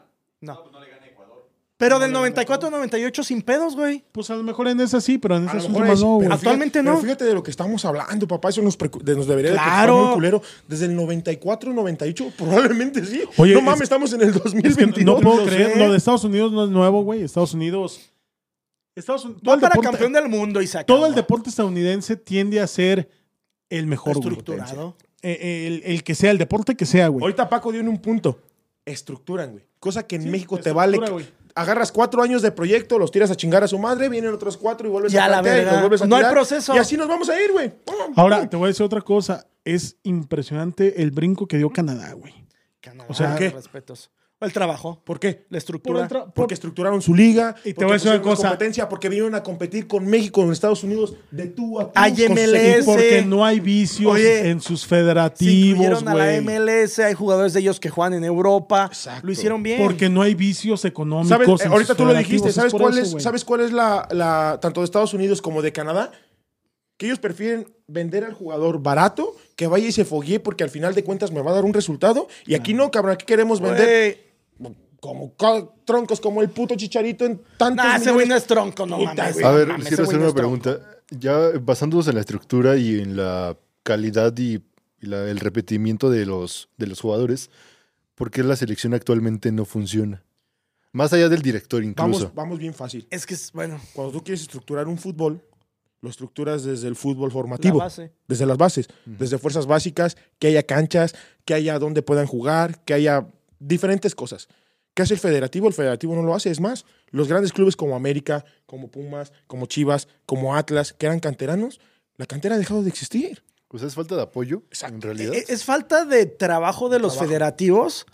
A: Pero del 94 98 sin pedos, güey.
D: Pues a lo mejor en esa sí, pero en esas últimas no, güey.
A: Actualmente no.
B: Pero fíjate de lo que estamos hablando, papá. Eso nos, de- nos debería de
A: Claro.
B: preocupar muy culero. Desde el 94, 98, probablemente sí.
D: Oye,
B: no
D: es-
B: mames, estamos en el
D: Es que
B: 2022.
D: no puedo creer. Lo de Estados Unidos no es nuevo, güey. Estados Unidos. Estados Unidos. Todo
A: Va
D: el,
A: para
D: deporte,
A: campeón del mundo acabó.
D: todo el deporte estadounidense tiende a ser el mejor,
A: estructurado.
D: Eh, el, el que sea, el deporte que sea, güey.
B: Ahorita Paco dio en un punto. Estructuran, güey. Cosa que en
D: Sí,
B: México te vale.
D: güey.
B: Agarras cuatro años de proyecto, los tiras a chingar a su madre, vienen otros cuatro y vuelves
A: Ya
B: a
A: la
B: plantear y los vuelves a
A: No hay proceso.
B: Y así nos vamos a ir, güey.
D: Ahora, te voy a decir otra cosa. Es impresionante el brinco que dio Canadá, güey.
A: Canadá,
D: O sea,
B: ¿qué?
A: respetos. El trabajo,
B: ¿Por qué?
A: la estructura.
D: Por el tra-
B: Porque estructuraron su liga.
D: Y te voy a decir una cosa.
B: competencia, porque vinieron a competir con México, con Estados Unidos, de tú a tú.
A: Ay,
B: con sus
A: MLS.
D: Porque no hay vicios
A: Oye,
D: en sus
A: Se
D: federativos,
A: incluyeron a la
D: güey.
A: MLS, hay jugadores de ellos que juegan en Europa.
B: Exacto.
A: Lo hicieron bien.
D: Porque no hay vicios económicos.
B: ¿Sabes?
D: en
B: Eh, Ahorita
D: sus
B: tú lo dijiste.
D: es
B: ¿Sabes cuál,
D: eso,
B: es. ¿Sabes cuál es la, la. tanto de Estados Unidos como de Canadá? Que ellos prefieren vender al jugador barato, que vaya y se foguee, porque al final de cuentas me va a dar un resultado. Y aquí no, cabrón. Aquí queremos vender como troncos como el puto chicharito en tantos.
A: Nah, ese güey no es tronco, no
B: Puta,
A: mames.
B: güey.
C: A ver,
A: mames,
C: quiero hacer una
A: tronco.
C: pregunta. Ya basándonos en la estructura y en la calidad y y la- el repetimiento de los, de los jugadores, ¿por qué la selección actualmente no funciona? Más allá del director incluso.
B: Vamos, vamos bien fácil.
A: Es que es, bueno,
B: Cuando tú quieres estructurar un fútbol, lo estructuras desde el fútbol
A: la
B: formativo,
A: base.
B: desde las bases,
C: Ujú.
B: desde fuerzas básicas, que haya canchas, que haya donde puedan jugar, que haya diferentes cosas. ¿Qué hace el federativo? El federativo no lo hace. Es más, los grandes clubes como América, como Pumas, como Chivas, como Atlas, que eran canteranos, la cantera ha dejado de existir.
C: O sea, es falta de apoyo,
B: Exacto.
C: en realidad.
A: E- Es falta de trabajo de los
B: Trabajo.
A: federativos,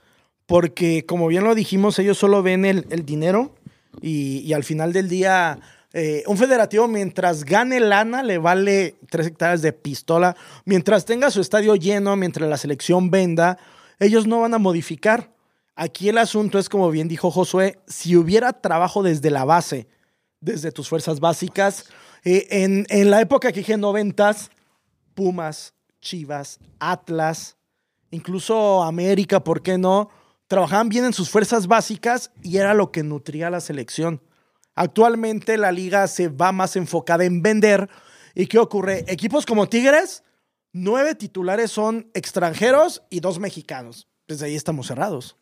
A: porque como bien lo dijimos, ellos solo ven el, el dinero y, y al final del día, eh, un federativo mientras gane lana le vale tres hectáreas de pistola, mientras tenga su estadio lleno, mientras la selección venda, ellos no van a modificar. Aquí el asunto es, como bien dijo Josué, si hubiera trabajo desde la base, desde tus fuerzas básicas, eh, en, en la época que dije noventas, Pumas, Chivas, Atlas, incluso América, ¿por qué no? Trabajaban bien en sus fuerzas básicas y era lo que nutría la selección. Actualmente la liga se va más enfocada en vender. ¿Y qué ocurre? Equipos como Tigres, nueve titulares son extranjeros y dos mexicanos. Desde ahí estamos cerrados.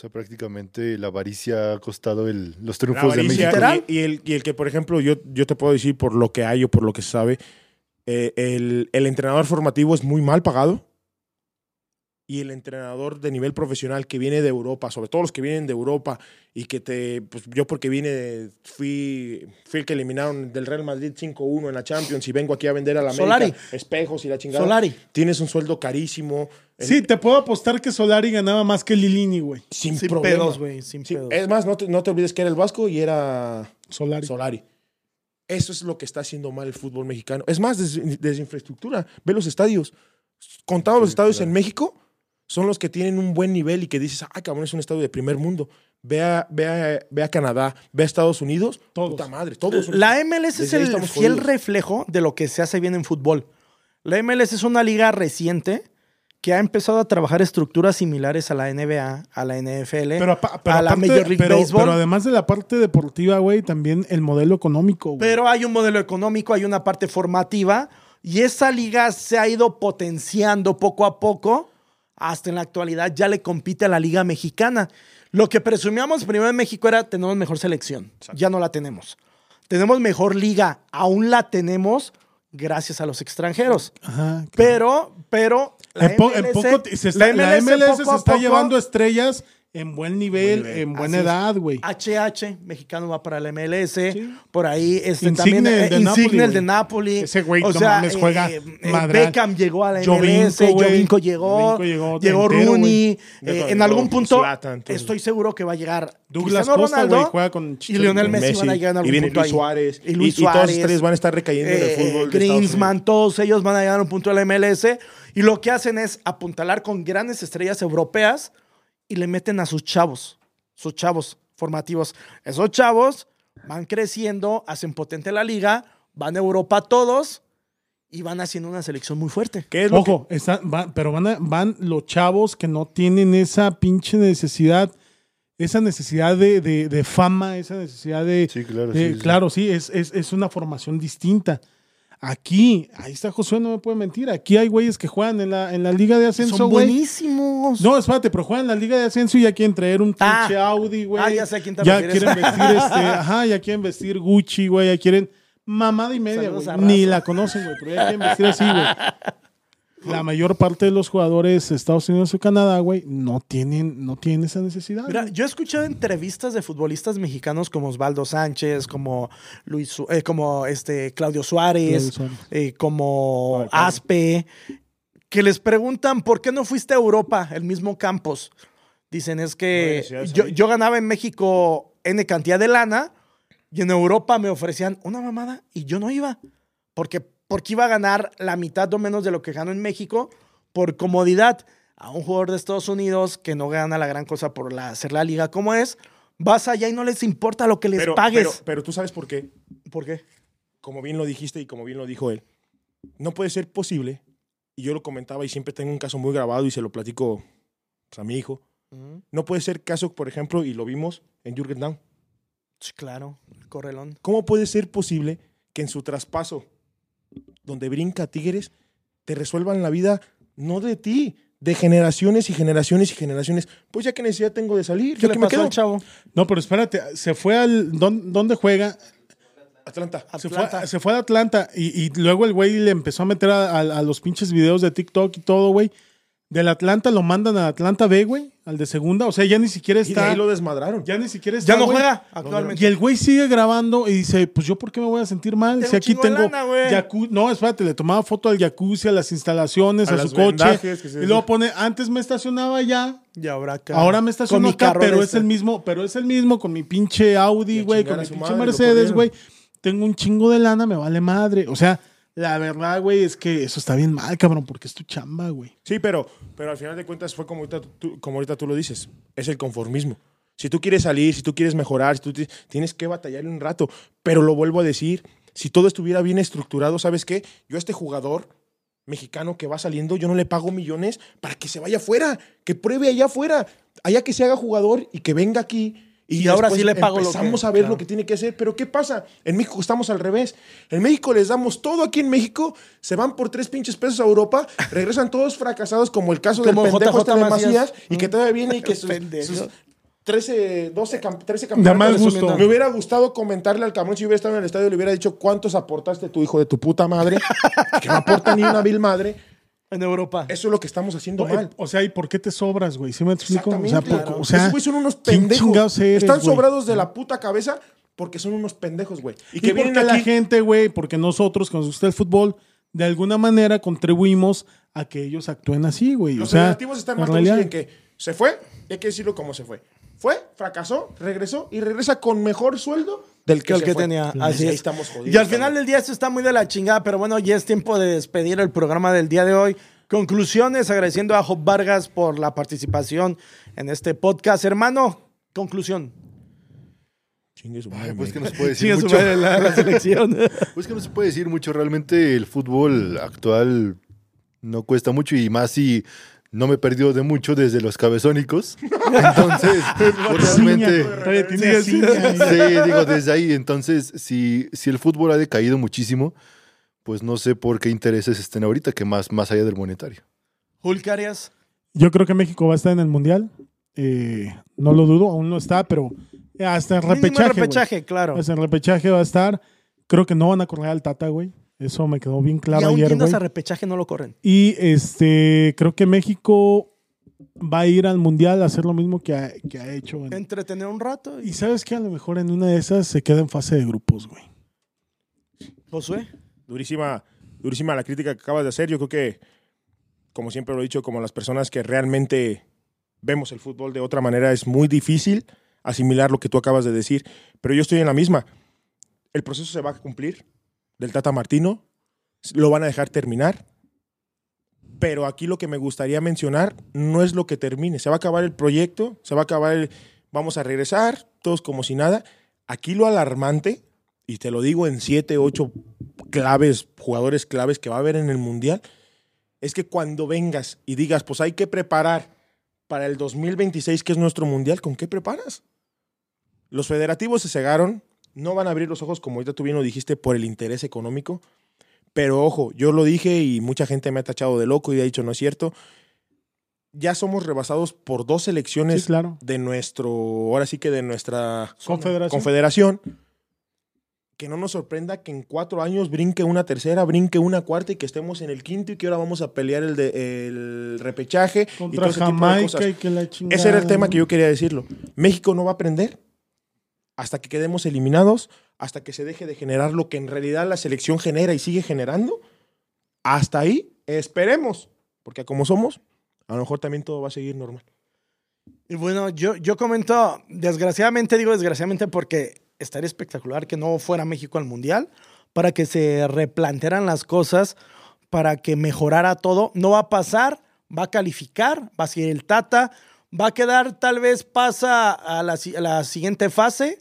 C: O sea, prácticamente la avaricia ha costado el- los
B: La
C: triunfos de
B: avaricia,
C: México.
A: Literal.
B: Y, y el, y el que, por ejemplo, yo, yo te puedo decir por lo que hay o por lo que se sabe, eh, el, el entrenador formativo es muy mal pagado. Y el entrenador de nivel profesional que viene de Europa, sobre todo los que vienen de Europa y que te. Pues yo, porque vine, fui, fui el que eliminaron del Real Madrid 5-1 en la Champions y vengo aquí a vender a la América
A: Solari.
B: espejos y la chingada.
A: Solari.
B: Tienes un sueldo carísimo.
D: Sí, te puedo apostar que Solari ganaba más que Lilini, güey.
B: sin,
A: Sin
B: problema.
A: pedos, güey. Sin
B: Sí,
A: pedos.
B: es más, no te, no te olvides que era el Vasco y era
D: Solari.
B: Solari. Eso es lo que está haciendo mal el fútbol mexicano. Es más, desde, desde infraestructura. Ve los estadios. Contados los estadios
C: claro.
B: en México son los que tienen un buen nivel y que dices, ah, cabrón, es un estadio de primer mundo. Ve a, ve a- ve a Canadá, ve a Estados Unidos.
D: Todos.
B: Puta madre, todos. son-
A: La MLS es
B: Desde
A: el fiel
B: jodidos.
A: reflejo de lo que se hace bien en fútbol. La MLS es una liga reciente que ha empezado a trabajar estructuras similares a la NBA, a la NFL,
D: Pero, pero
A: a la
D: aparte-
A: Major League
D: pero-
A: Baseball.
D: pero además de la parte deportiva, güey, también el modelo económico, güey.
A: Pero hay un modelo económico, hay una parte formativa y esa liga se ha ido potenciando poco a poco. Hasta en la actualidad ya le compite a la liga mexicana. Lo que presumíamos primero en México era tenemos mejor selección. Ya no la tenemos. Tenemos mejor liga, aún la tenemos gracias a los extranjeros.
D: Ajá, claro.
A: Pero, pero la
D: en,
A: MLS
D: poco se está- la MLS,
A: poco
D: se está
A: poco-
D: llevando estrellas en buen nivel,
B: nivel.
D: en buena
A: Así
D: edad, güey.
A: HH, mexicano va para la MLS.
D: Sí.
A: Por ahí este,
D: Insigne
A: también
D: el
A: eh,
D: de Napoli,
A: Insigne el de. Napoli.
D: Ese güey,
A: o
D: no
A: sea,
D: mames, juega
A: eh,
D: madral.
A: Beckham llegó a la MLS. Jovinko llegó,
D: Jovinko llegó
A: llegó,
D: entero,
A: Rooney. eh, en algún punto
B: Zlatan,
A: estoy seguro que va a llegar
D: Douglas
A: Cristiano
D: Costa, güey,
A: Ronaldo
D: juega con
A: y. Lionel Messi,
B: Messi,
A: van a llegar en algún
B: y viene
A: punto
B: Luis
A: ahí.
B: Suárez.
A: Y Luis
B: y, y todos
A: Suárez.
B: los tres van a estar recayendo en el
A: Eh,
B: fútbol. de
A: Greensman,
B: Unidos.
A: todos ellos van a llegar a un punto de la MLS y lo que hacen es apuntalar con grandes estrellas europeas y le meten a sus chavos, sus chavos formativos. Esos chavos van creciendo, hacen potente la liga, van a Europa todos y van haciendo una selección muy fuerte.
B: ¿Qué es
D: Ojo, está- va- pero van, a- van los chavos que no tienen esa pinche necesidad, esa necesidad de, de- de fama, esa necesidad de...
C: Sí, claro.
D: de-
C: sí, sí.
D: claro, sí, es, es- es una formación distinta. Aquí, ahí está Josué, no me puede mentir, aquí hay güeyes que juegan en la, en la liga de ascenso,
A: Son
D: güey.
A: buenísimos.
D: No, espérate, pero juegan en la Liga de Ascenso y ya quieren traer un
A: Ah.
D: pinche Audi, güey.
A: Ah, ya sé a quién te
D: Ya
A: refieres.
D: quieren vestir este, ajá, ya quieren vestir Gucci, güey, ya quieren mamada y media, güey. Ni la conocen, güey, pero ya quieren vestir así, güey. La mayor parte de los jugadores de Estados Unidos o Canadá, güey, no tienen, no tienen esa necesidad.
A: Mira, yo he escuchado entrevistas de futbolistas mexicanos como Osvaldo Sánchez, como Luis, eh, como este Claudio Suárez,
D: Claudio Suárez.
A: eh, como
B: claro.
A: Aspe, que les preguntan por qué no fuiste a Europa, el mismo Campos. Dicen es que yo, yo ganaba en México N cantidad de lana y en Europa me ofrecían una mamada y yo no iba. Porque, porque iba a ganar la mitad o menos de lo que gano en México por comodidad. A un jugador de Estados Unidos que no gana la gran cosa por la, hacer la liga como es, vas allá y no les importa lo que les
B: Pero,
A: pagues.
B: pero, pero tú sabes por qué.
A: ¿Por qué?
B: como bien lo dijiste y como bien lo dijo él, no puede ser posible, y yo lo comentaba y siempre tengo un caso muy grabado y se lo platico pues, a mi hijo, no puede ser caso, por ejemplo, y lo vimos en Jürgen.
A: Sí, claro, correlón.
B: ¿Cómo puede ser posible que en su traspaso, donde brinca Tigres, te resuelvan la vida no de ti, de generaciones y generaciones y generaciones. Pues ya que necesidad tengo de salir,
A: ¿Qué
B: yo
A: le
B: que me quedo.
A: al chavo?
D: No, pero espérate, se fue al. ¿Dónde, juega?
B: Atlanta.
D: Se fue, se fue a Atlanta y, y luego el güey le empezó a meter a, a- a los pinches videos de TikTok y todo, güey. Del Atlanta lo mandan a Atlanta B, güey, al de segunda. O sea, ya ni siquiera
B: Y de
D: está.
B: ahí lo desmadraron.
D: Ya ni siquiera está.
A: Ya no
D: güey.
A: juega actualmente.
D: Y el güey sigue grabando y dice, pues yo por qué me voy a sentir mal
A: Tengo
D: si aquí tengo
A: lana,
D: No, espérate, le tomaba foto al jacuzzi, a las instalaciones,
B: A
D: a,
B: las
D: su coche.
B: vendajes que se-
D: Y luego pone, antes me estacionaba allá,
A: Y ahora acá.
D: ahora me estaciono acá, pero es
A: este.
D: el mismo, pero es el mismo con mi pinche Audi,
B: Y
D: güey, con mi pinche
B: madre,
D: Mercedes, güey. Tengo un chingo de lana, me vale madre. O sea, la verdad, güey, es que eso está bien mal, cabrón, porque es tu chamba, güey.
B: Sí, pero, pero al final de cuentas fue como ahorita, tú, como ahorita tú lo dices, es el conformismo. Si tú quieres salir, si tú quieres mejorar, si tú ti- tienes que batallar un rato, pero lo vuelvo a decir, si todo estuviera bien estructurado, ¿sabes qué? Yo a este jugador mexicano que va saliendo, yo no le pago millones para que se vaya afuera, que pruebe allá afuera, allá que se haga jugador y que venga aquí.
A: Y ahora
B: después
A: sí le pago lo que-
B: Empezamos a ver
A: claro.
B: lo que tiene que hacer, pero ¿qué pasa? En México estamos al revés. En México les damos todo aquí en México, se van por tres pinches pesos a Europa, regresan todos fracasados, como el caso
A: Como
B: del pendejo
A: JJ
B: este de
A: Macías.
B: Macías, y que todavía viene y que sus, sus 13, 12, cam- 13
D: De mal
B: campeonatos.
D: gusto.
B: Me hubiera gustado comentarle al cabrón si hubiera estado en el estadio, le hubiera dicho cuántos aportaste tu hijo de tu puta madre, que no aporta ni una vil madre.
A: En Europa.
B: Eso es lo que estamos haciendo mal.
D: o sea, ¿y por qué te sobras, güey? ¿Sí me explico? O sea,
B: Exactamente.
D: por- o sea,
B: Esos güey son unos
D: ¿quién
B: pendejos.
D: eres,
B: Están
D: güey?
B: sobrados de la puta cabeza porque son unos pendejos, güey.
D: Y,
B: Y que vienen
D: porque la gente, güey, porque nosotros, que nos gusta el fútbol, de alguna manera contribuimos a que ellos actúen así, güey.
B: Los
D: o sea,
B: están más en que se fue, y hay que decirlo como se fue. Fue, fracasó, regresó y regresa con mejor sueldo del que,
A: que el que
B: fue.
A: tenía. Así es.
B: estamos jodidos.
A: Y al final del día esto está muy de la chingada, pero bueno, ya es tiempo de despedir el programa del día de hoy. Conclusiones, agradeciendo a Job Vargas por la participación en este podcast. Hermano, conclusión.
B: Chingue su madre,
C: pues que no se puede decir mucho.
A: la, la selección.
C: Pues que no se puede decir mucho. Realmente el fútbol actual no cuesta mucho y más si no me he perdido de mucho desde los cabezónicos. Entonces, realmente...
A: Sí, sí,
D: ciña,
A: sí.
D: y-
C: Sí, digo, desde ahí. Entonces, si, si el fútbol ha decaído muchísimo, pues no sé por qué intereses estén ahorita, que más, más allá del monetario.
A: Hulk Arias.
D: Yo creo que México va a estar en el Mundial. Eh, no lo dudo, aún no está, pero hasta el repechaje. güey.
A: repechaje, claro.
D: Hasta el repechaje va a estar. Creo que no van a correr al Tata, güey. Eso me quedó bien
A: y
D: claro
A: aún
D: ayer,
A: a repechaje no lo corren.
D: Y este, creo que México va a ir al Mundial a hacer lo mismo que ha, que ha hecho. en-
A: Entretener un rato.
D: Y
A: Y...
D: sabes que a lo mejor en una de esas se queda en fase de grupos, güey.
A: Josué.
B: Durísima, durísima la crítica que acabas de hacer. Yo creo que, como siempre lo he dicho, como las personas que realmente vemos el fútbol de otra manera, es muy difícil asimilar lo que tú acabas de decir. Pero yo estoy en la misma. El proceso se va a cumplir del Tata Martino. Lo van a dejar terminar. Pero aquí lo que me gustaría mencionar no es lo que termine. Se va a acabar el proyecto, se va a acabar el... Vamos a regresar, todos como si nada. Aquí lo alarmante, y te lo digo en siete, ocho claves, jugadores claves que va a haber en el Mundial, es que cuando vengas y digas, pues hay que preparar para el 2026, que es nuestro Mundial, ¿con qué preparas? Los federativos se cegaron, no van a abrir los ojos, como ahorita tú bien lo dijiste, por el interés económico. Pero ojo, yo lo dije y mucha gente me ha tachado de loco y ha dicho, no es cierto. Ya somos rebasados por dos selecciones
D: Sí, claro.
B: de nuestro, ahora sí que de nuestra
D: Confederación.
B: confederación. Que no nos sorprenda que en cuatro años brinque una tercera, brinque una cuarta y que estemos en el quinto y que ahora vamos a pelear el, de, el repechaje. y todo
D: Contra
B: ese tipo de
D: Jamaica
B: cosas.
D: y que la chingada.
B: Ese era el tema que yo quería decirlo. México no va a aprender hasta que quedemos eliminados, hasta que se deje de generar lo que en realidad la selección genera y sigue generando. Hasta ahí, esperemos, porque como somos, a lo mejor también todo va a seguir normal.
A: Y bueno, yo, yo comento, desgraciadamente digo desgraciadamente porque estaría espectacular que no fuera México al Mundial, para que se replantearan las cosas, para que mejorara todo. No va a pasar, va a calificar, va a seguir el Tata, va a quedar, tal vez pasa a la, si- a la siguiente fase,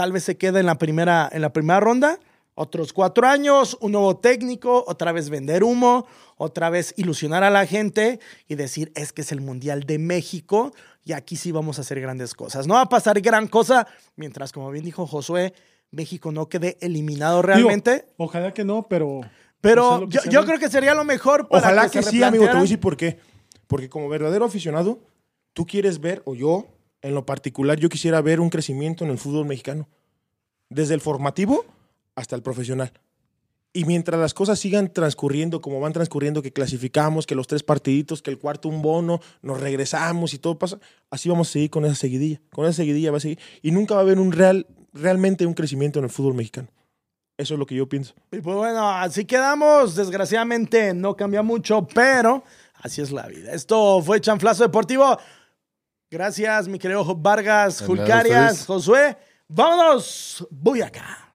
A: tal vez se queda en la primera, en la primera ronda. Otros cuatro años, un nuevo técnico, otra vez vender humo, otra vez ilusionar a la gente y decir, es que es el Mundial de México y aquí sí vamos a hacer grandes cosas. No va a pasar gran cosa mientras, como bien dijo Josué, México no quede eliminado
D: Digo,
A: realmente.
D: ojalá que no, pero
A: Pero
D: Pues
A: yo, creo que sería lo mejor para
B: Ojalá
A: que,
B: que,
A: se
B: sí, amigo. Te voy a
A: replantearan.
B: decir por qué. Porque como verdadero aficionado, tú quieres ver, o yo, en lo particular, yo quisiera ver un crecimiento en el fútbol mexicano. Desde el formativo hasta el profesional. Y mientras las cosas sigan transcurriendo como van transcurriendo, que clasificamos, que los tres partiditos, que el cuarto un bono, nos regresamos y todo pasa, así vamos a seguir con esa seguidilla. Con esa seguidilla va a seguir. Y nunca va a haber un real, realmente un crecimiento en el fútbol mexicano. Eso es lo que yo pienso.
A: Y pues bueno, así quedamos. Desgraciadamente no cambia mucho, pero así es la vida. Esto fue Chanflazo Deportivo. Gracias, mi querido Vargas, Julcarias. Josué. Vámonos, voy acá.